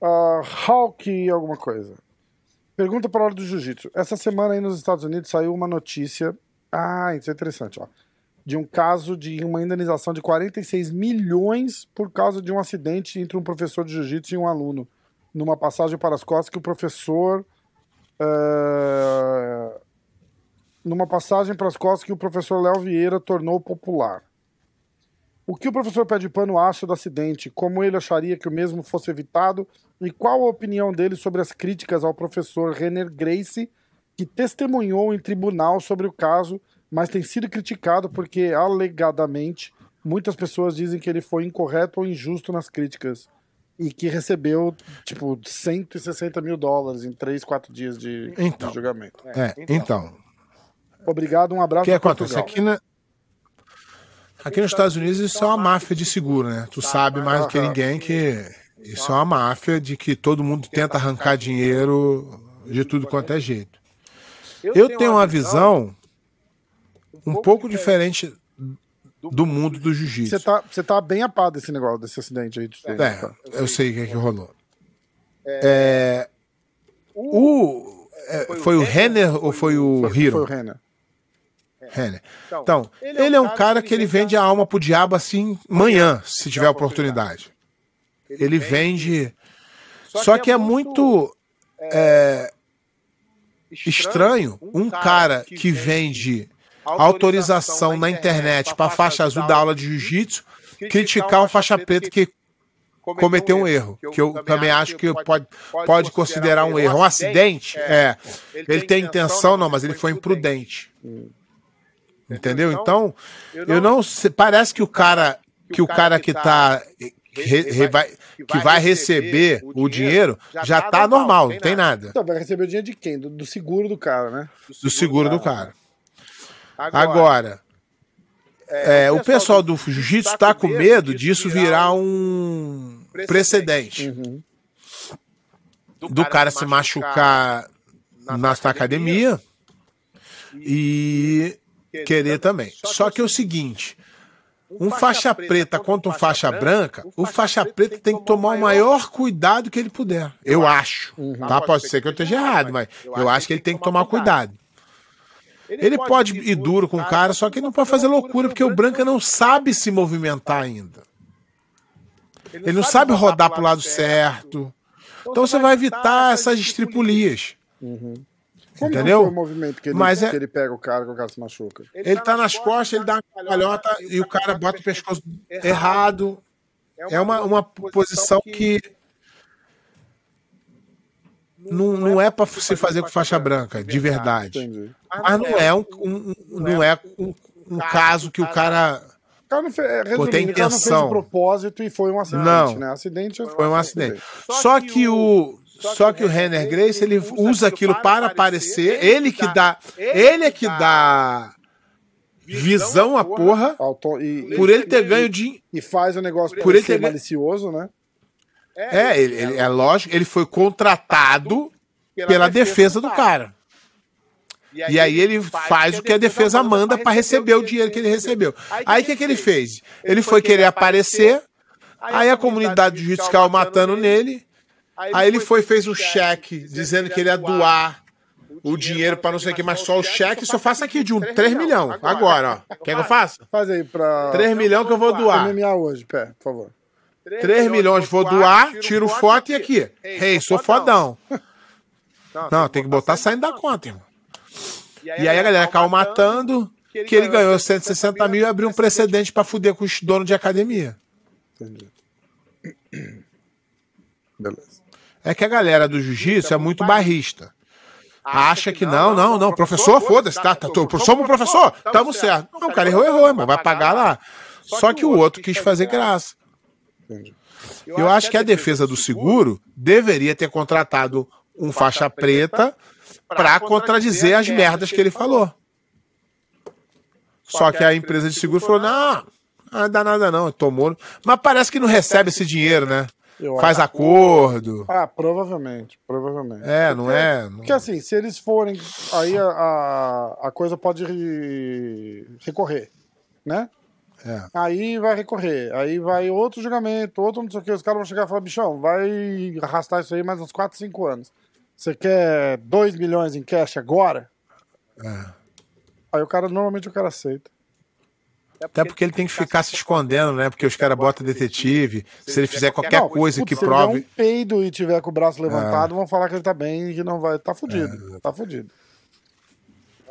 Uh, Hawk alguma coisa. Pergunta para a hora do jiu-jitsu. Essa semana aí nos Estados Unidos saiu uma notícia. Ah, isso é interessante, ó. De um caso de uma indenização de 46 milhões por causa de um acidente entre um professor de jiu-jitsu e um aluno. Numa passagem para as costas que o professor. eh, numa passagem para as costas que o professor Léo Vieira tornou popular. O que o professor Pé de Pano acha do acidente? Como ele acharia que o mesmo fosse evitado? E qual a opinião dele sobre as críticas ao professor Renner Grace, que testemunhou em tribunal sobre o caso, mas tem sido criticado porque, alegadamente, muitas pessoas dizem que ele foi incorreto ou injusto nas críticas e que recebeu, tipo, 160 mil dólares em 3, 4 dias de, de Então. julgamento. É, então, Obrigado, um O abraço que de acontece? Portugal. Aqui, na... Aqui nos Estados Unidos isso é uma máfia de seguro, né? Tu sabe mais do que ninguém que isso é uma máfia de que todo mundo tenta arrancar dinheiro de tudo quanto é jeito. Eu tenho uma visão um pouco diferente do mundo do Você jiu-jitsu. tá, você tá bem a par desse negócio, desse acidente aí. É, tá? eu sei o que, é que rolou. É, o, é, foi o Renner ou foi o Foi o Hiro? Renner. Renner. Então, ele é um cara que ele vende a alma pro diabo assim manhã, se tiver oportunidade. Ele vende. Só que é muito. é, estranho um cara que vende autorização na internet para faixa azul da aula de jiu-jitsu criticar um faixa preta que cometeu um erro, que eu também acho que pode, pode considerar um erro. Um acidente, é. Ele tem intenção, não, mas ele foi imprudente. Entendeu? Então, eu não sei, parece que o cara que o cara que tá re, re, vai, que vai receber o dinheiro já tá normal, não tem nada. Então, vai receber o dinheiro de quem? Do, do seguro do cara, né? Do seguro do cara. Agora, é, o pessoal do jiu-jitsu está com medo disso virar um precedente. Uhum. Do cara se machucar na, academia e querer também. Só que é o seguinte. Um faixa preta contra um faixa branca, o faixa preta tem que tomar o maior cuidado que ele puder. Eu acho. Tá? Pode ser que eu esteja errado, mas eu acho que ele tem que tomar cuidado. Ele pode ir duro com o cara, só que ele não pode fazer loucura, porque o branca não sabe se movimentar ainda. Ele não sabe rodar pro lado certo. Então você vai evitar essas estripulias. Uhum. Como Entendeu? foi o movimento que ele, Mas é- que ele pega o cara que o cara se machuca? Ele tá nas costas, ele dá uma cambalhota e o cara bota o pescoço errado. É uma, uma posição que não, não é para se fazer com faixa branca, de verdade. Entendi. Mas não é um, um- um- não é um, um caso que o cara O cara não fez, é, resumindo, tem o cara não fez de intenção. propósito e foi um acidente, Não. né? Acidente é- foi um acidente. Só que o só que o Renner Grace ele usa aquilo para aparecer, ele que dá, ele é que dá visão à porra e, por ele ter ganho de e faz o negócio Por ele ser ter malicioso, né? É, ele, ele- é lógico, ele foi contratado pela defesa do cara. E aí ele faz o que a defesa manda para receber o dinheiro que ele recebeu. Aí o que, que ele fez? Ele foi querer aparecer, aí a comunidade caiu matando nele, aí ele foi e fez um cheque dizendo que ele ia doar o dinheiro para não sei o que, mas só o cheque, só faça aqui de um 3 milhões. Agora, ó. Quer que eu faça? Faz aí pra 3 milhões que eu vou doar. MMA hoje, pé, por favor. 3 milhões vou doar, tiro foto e aqui. Rei, sou fodão. Não, tem que botar saindo da conta, irmão. E aí a galera caiu matando, que ele ganhou 160 mil e abriu um precedente pra fuder com os donos de academia. Entendi. Beleza. É que a galera do jiu-jitsu é muito barrista. Acha que não, não, não, professor, foda-se, tá, tá, tô- somos professor, tamo certo. Não, o cara errou, errou, irmão, vai pagar lá. Só que o outro quis fazer graça. Entendi. Eu acho que a defesa do seguro deveria ter contratado um faixa preta para contradizer as merdas que ele falou. Só que a empresa de seguro falou: não, não dá nada não, tomou. Mas parece que não recebe esse dinheiro, né? Eu Faz acho- acordo. Ah, provavelmente, provavelmente. É, não é? Não- Porque assim, se eles forem, aí a, a, a coisa pode re- recorrer, né? É. Aí vai recorrer, aí vai outro julgamento, outro não sei o que, os caras vão chegar e falar, bichão, vai arrastar isso aí mais uns 4, 5 anos. Você quer 2 milhões em cash agora? É. Aí o cara, normalmente o cara aceita. Até porque ele tem que ficar se escondendo, né? Porque os caras botam detetive. Se ele fizer qualquer coisa Putz, que se ele der um prove. peido e tiver com o braço levantado, vão falar que ele tá bem e que não vai. Tá fudido. Tá fudido.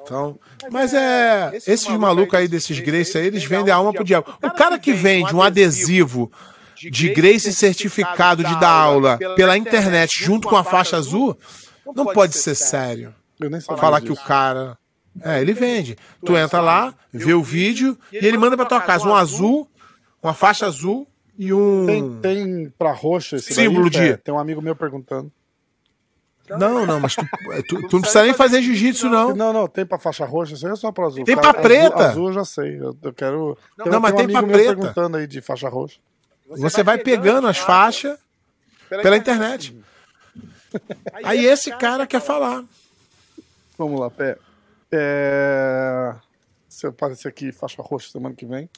Então, mas é. Esses malucos aí desses Grace aí, eles vendem a alma pro diabo. O cara que vende um adesivo de Grace certificado de dar aula pela internet junto com a faixa azul, não pode ser sério. Eu nem sabia Falar que o cara. É, ele vende. Tu entra lá, vê o vídeo e ele manda pra tua casa um azul, uma faixa azul e Tem, um. tem pra roxa esse Símbolo daí, de- é, Tem um amigo meu perguntando. Não, não, mas tu, tu, [LAUGHS] tu não precisa nem fazer jiu-jitsu, não. Não, não, tem pra faixa roxa, isso aí é só pra azul. Tem Cara, pra preta? Azul, azul eu já sei. Eu, eu quero. Não, mas um tem pra preta. perguntando aí de faixa roxa. Você vai pegando as faixas pela internet. [LAUGHS] Aí esse cara quer falar. Vamos lá, pé. É... Se eu aparecer aqui faixa roxa semana que vem.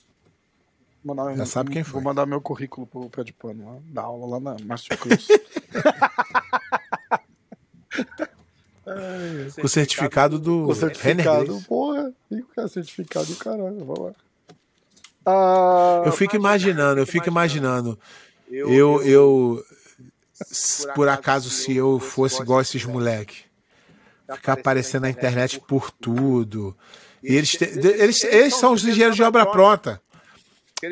vou Mandar, Já sabe quem Vou foi. mandar meu currículo pro pé de pano lá, dar aula lá na [LAUGHS] Márcio Cruz. O certificado do Renner certificado, porra. Cara, certificado do caralho, vamos lá. Ah, Eu fico imaginando, eu fico imaginando. Eu, eu, se por acaso se eu fosse igual esses moleque, ficar aparecendo na internet por tudo. E eles, te- eles, eles são os engenheiros de obra pronta.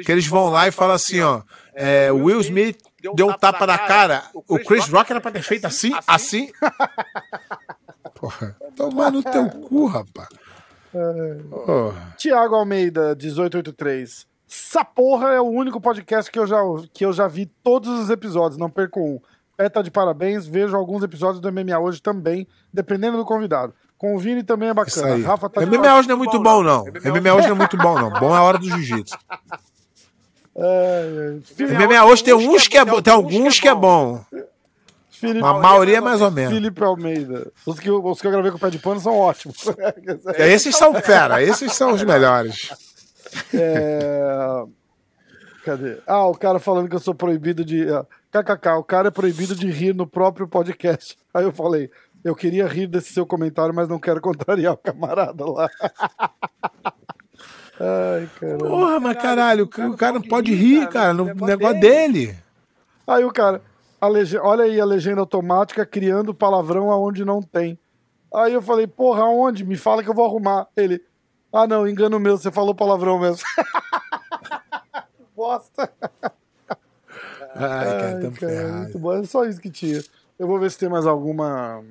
Que eles vão lá e falam assim, ó. é, o Will Smith deu um tapa na cara. O Chris Rock era pra ter [LAUGHS] feito assim, assim. Porra, toma no teu [LAUGHS] cu, rapaz. Porra. Tiago Almeida, 1883. Essa porra é o único podcast que eu, já, que eu já vi todos os episódios, não perco um. Pé tá de parabéns, vejo alguns episódios do MMA hoje também, dependendo do convidado. Com o Vini também é bacana. Rafa tá MMA hoje não é muito bom, não. MMA hoje não é muito bom, não. Bom é a hora do jiu-jitsu. [LAUGHS] É, é. MMA hoje tem uns que é bom, tem alguns que é bom. Filipe, A maioria é mais ou menos. Felipe Almeida. Os que, eu- os que eu gravei com o pé de pano são ótimos. [LAUGHS] Esses são fera, esses são os melhores. É, Cadê? Ah, o cara falando que eu sou proibido de. ah, KKK, o cara é proibido de rir no próprio podcast. Aí eu falei, eu queria rir desse seu comentário, mas não quero contrariar o camarada lá. [LAUGHS] Ai, caramba. Porra, mas caralho, o cara não pode rir, cara, no negócio dele. Aí o cara, lege- olha aí a legenda automática criando palavrão aonde não tem. Aí eu falei, porra, aonde? Me fala que eu vou arrumar. Ele, ah não, engano meu, você falou palavrão mesmo. [LAUGHS] Bosta. Ai, cara, tamo cara, muito bom. É só isso que tinha. Eu vou ver se tem mais alguma.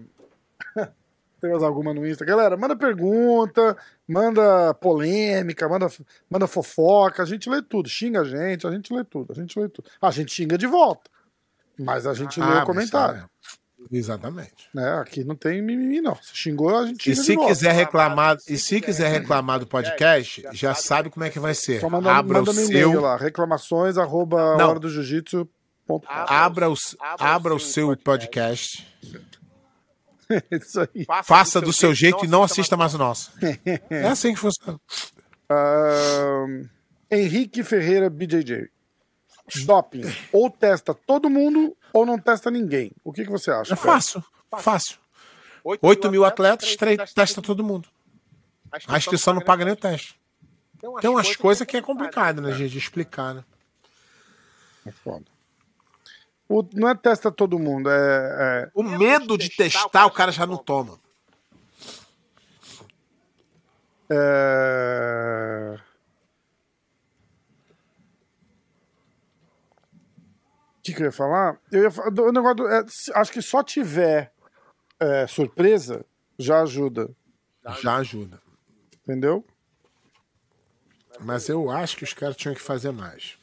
[LAUGHS] tem mais alguma no Insta. Galera, manda pergunta, manda polêmica, manda, manda fofoca. A gente lê tudo. Xinga a gente, a gente lê tudo. A gente lê tudo. A gente xinga de volta. Mas a gente lê Ah, o mas comentário. tá, Exatamente. Né? Aqui não tem mimimi, não. Se xingou, a gente E xinga se quiser reclamar, e se quiser reclamar do podcast, já sabe como é que vai ser. Só manda, Abra manda o seu, lá. Reclamações, arroba Não. hora do jiu-jitsu. abra o, abra o seu podcast, [LAUGHS] Isso aí. faça do seu jeito e não assista mais o nosso. [LAUGHS] É assim que funciona. Ahn, Henrique Ferreira BJJ. Doping. Ou testa todo mundo ou não testa ninguém. O que, que você acha? É fácil, fácil. 8 mil atletas, tre- testa todo mundo. A inscrição não paga nem o teste. Tem umas coisas que é complicado, né, gente, de explicar, né? É foda. O- não é testa todo mundo, é, é- O medo de testar, o cara já não toma. é- que, que eu ia falar? Eu ia falar do- o negócio do- é, acho que só tiver é, surpresa já ajuda, Já ajuda. entendeu? Mas eu acho que os caras tinham que fazer mais.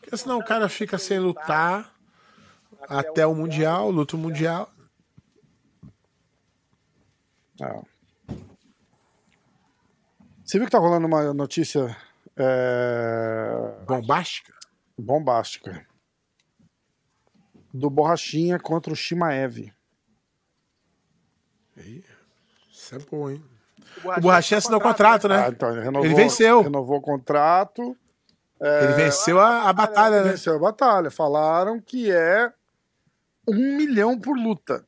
Porque senão o cara fica sem lutar até o Mundial, luta o Mundial. Ah. Você viu que tá rolando uma notícia é, Bombástica. Bombástica do Borrachinha contra o Shimaev. Isso é bom, hein? O Borrachinha assinou o contrato, Ah, né? então, ele, renovou, Ele venceu. Renovou o contrato. Ele venceu a, a batalha, né? Venceu a batalha. Falaram que é um milhão por luta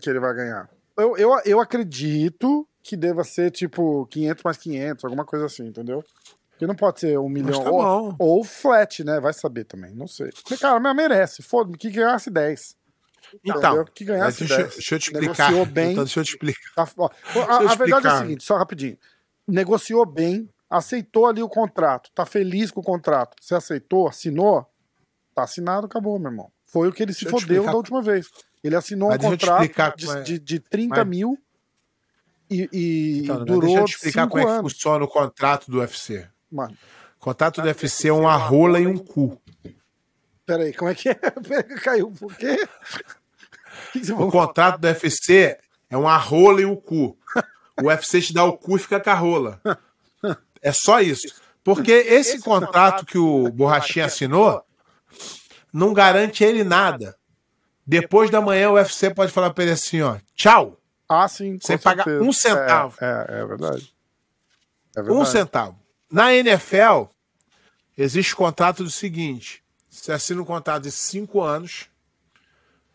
que ele vai ganhar. Eu, eu, eu acredito que deva ser tipo 500 mais 500, alguma coisa assim, entendeu? Porque não pode ser um milhão. tá ou, ou flat, né? Vai saber também, não sei. Porque, cara, mas merece. Foda-se, que ganhasse 10. Então, Entendeu? que ganhasse deixa, 10. deixa eu te explicar. Negociou bem. Então, deixa eu te explicar. Tá- ó, a, a verdade é explicar. o seguinte, só rapidinho. Negociou bem, aceitou ali o contrato, tá feliz com o contrato. Você aceitou, assinou, tá assinado, acabou, meu irmão. Foi o que ele se fodeu explicar. da última vez. Ele assinou Mas um contrato explicar de, é. de, de 30 Mas- mil e, e Então, durou deixa eu te explicar 5 como é que anos. funciona o contrato do UFC. Mano, O contrato do UFC é uma rola e um cu. peraí, como é que é? [LAUGHS] Peraí, Caiu, por [LAUGHS] quê? O contrato do UFC é uma rola e um cu. O UFC te dá o cu e fica com a rola. É só isso. Porque esse contrato que o Borrachinha assinou não garante ele nada. Depois da manhã o UFC pode falar pra ele assim, ó, tchau, Ah, sim. Sem pagar um centavo. É, é, é verdade. É um verdade. centavo. Na NFL, existe o contrato do seguinte: você assina um contrato de cinco anos,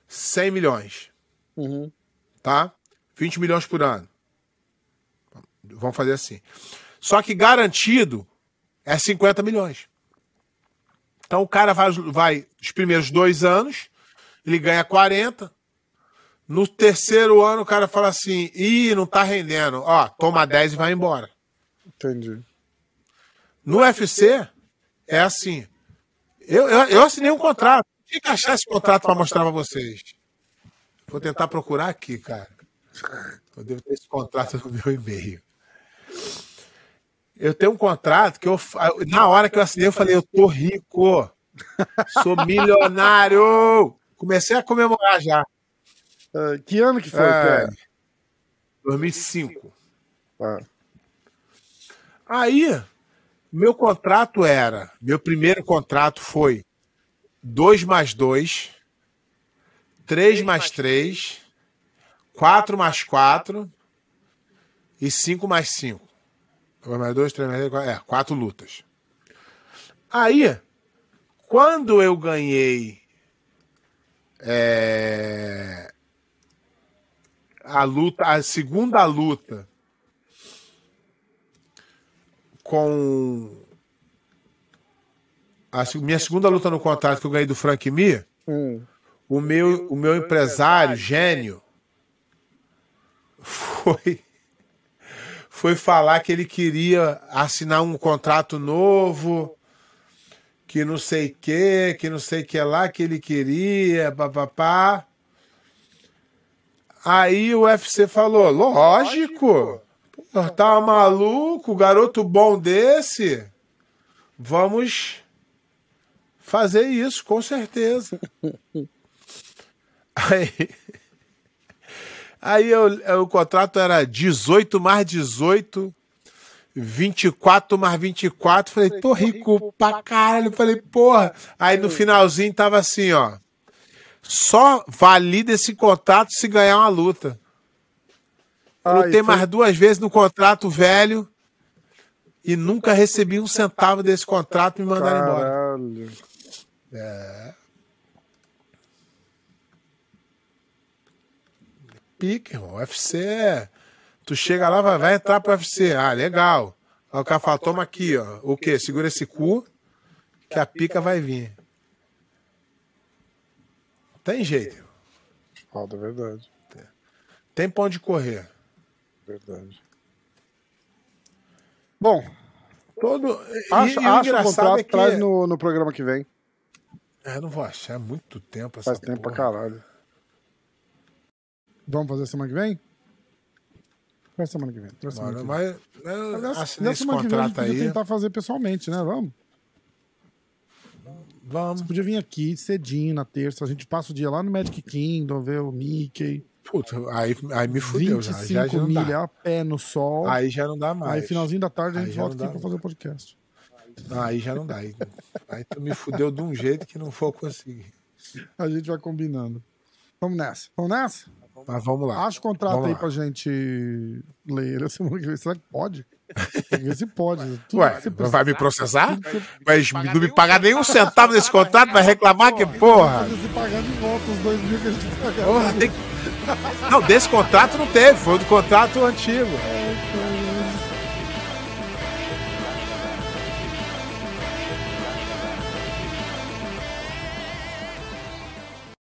100 milhões. Uhum. tá? 20 milhões por ano. Vamos fazer assim. Só que garantido é 50 milhões. Então o cara vai, vai os primeiros dois anos, ele ganha 40. No terceiro ano, o cara fala assim: ih, não tá rendendo. Ó, toma 10 e vai embora. Entendi. No UFC, é assim. Eu, eu, eu assinei um contrato. Tem que achar esse contrato para mostrar para vocês. Vou tentar procurar aqui, cara. Eu devo ter esse contrato no meu e-mail. Eu tenho um contrato que eu, na hora que eu assinei, eu falei, eu tô rico. Sou milionário. Comecei a comemorar já. Uh, que ano que foi, é, 2005. Ah. Aí, meu contrato era, meu primeiro contrato foi 2 mais 2, 3 mais 3, 4 mais 4 e 5 mais 5. 2 mais 2, 3 mais 3, 4, é, 4 lutas. Aí, quando eu ganhei é, a luta, a segunda luta com a minha segunda luta no contrato que eu ganhei do Frank Mir, hum. o meu o meu empresário gênio foi foi falar que ele queria assinar um contrato novo, que não sei que, que não sei que lá que ele queria, papapá. Aí o UFC falou, lógico. Pô, tá maluco, garoto bom desse? Vamos fazer isso, com certeza. [LAUGHS] Aí, aí eu, o contrato era 18 mais 18, 24 mais 24. Falei, tô rico pra caralho. Falei, porra. Aí no finalzinho tava assim, ó. Só valida esse contrato se ganhar uma luta. Eu lutei foi... mais duas vezes no contrato velho e nunca recebi um centavo desse contrato e me mandaram Caralho. embora. É. Pique, irmão. UFC é. Tu chega lá, vai, vai entrar pro UFC. Ah, legal. Aí o cara fala, toma aqui, ó. O quê? Segura esse cu que a pica vai vir. Tem jeito. Falta, é verdade. Tem pão de correr. Verdade. Bom, todo. Acho, e, acho o contrato é que... traz no, no programa que vem. É, não vou achar. É muito tempo essa Faz tempo porra. pra caralho. Vamos fazer semana que vem? Faz semana que vem. Semana que vem. Mas, nessa semana que vem a gente podia aí. tentar fazer pessoalmente, né? Vamos? Vamos. Você podia vir aqui cedinho na terça. A gente passa o dia lá no Magic Kingdom, ver o Mickey. Puta, aí, aí me fudeu 25 já. já, milha a pé no sol. Aí já não dá mais. Aí finalzinho da tarde a gente volta aqui pra fazer o podcast. aí já não dá. Aí, aí tu me fudeu de um jeito que não vou conseguir. A gente vai combinando. Vamos nessa. Vamos nessa? Mas vamos lá. Acha o contrato vamos aí lá. pra gente ler. [LAUGHS] Será que pode? Ver se pode. Ué, vai me processar? Mas não me pagar nenhum centavo desse contrato, vai reclamar que porra. Se pagar de volta os dois mil que a gente pagou. Porra, tem... Não, desse contrato não teve, foi do contrato antigo.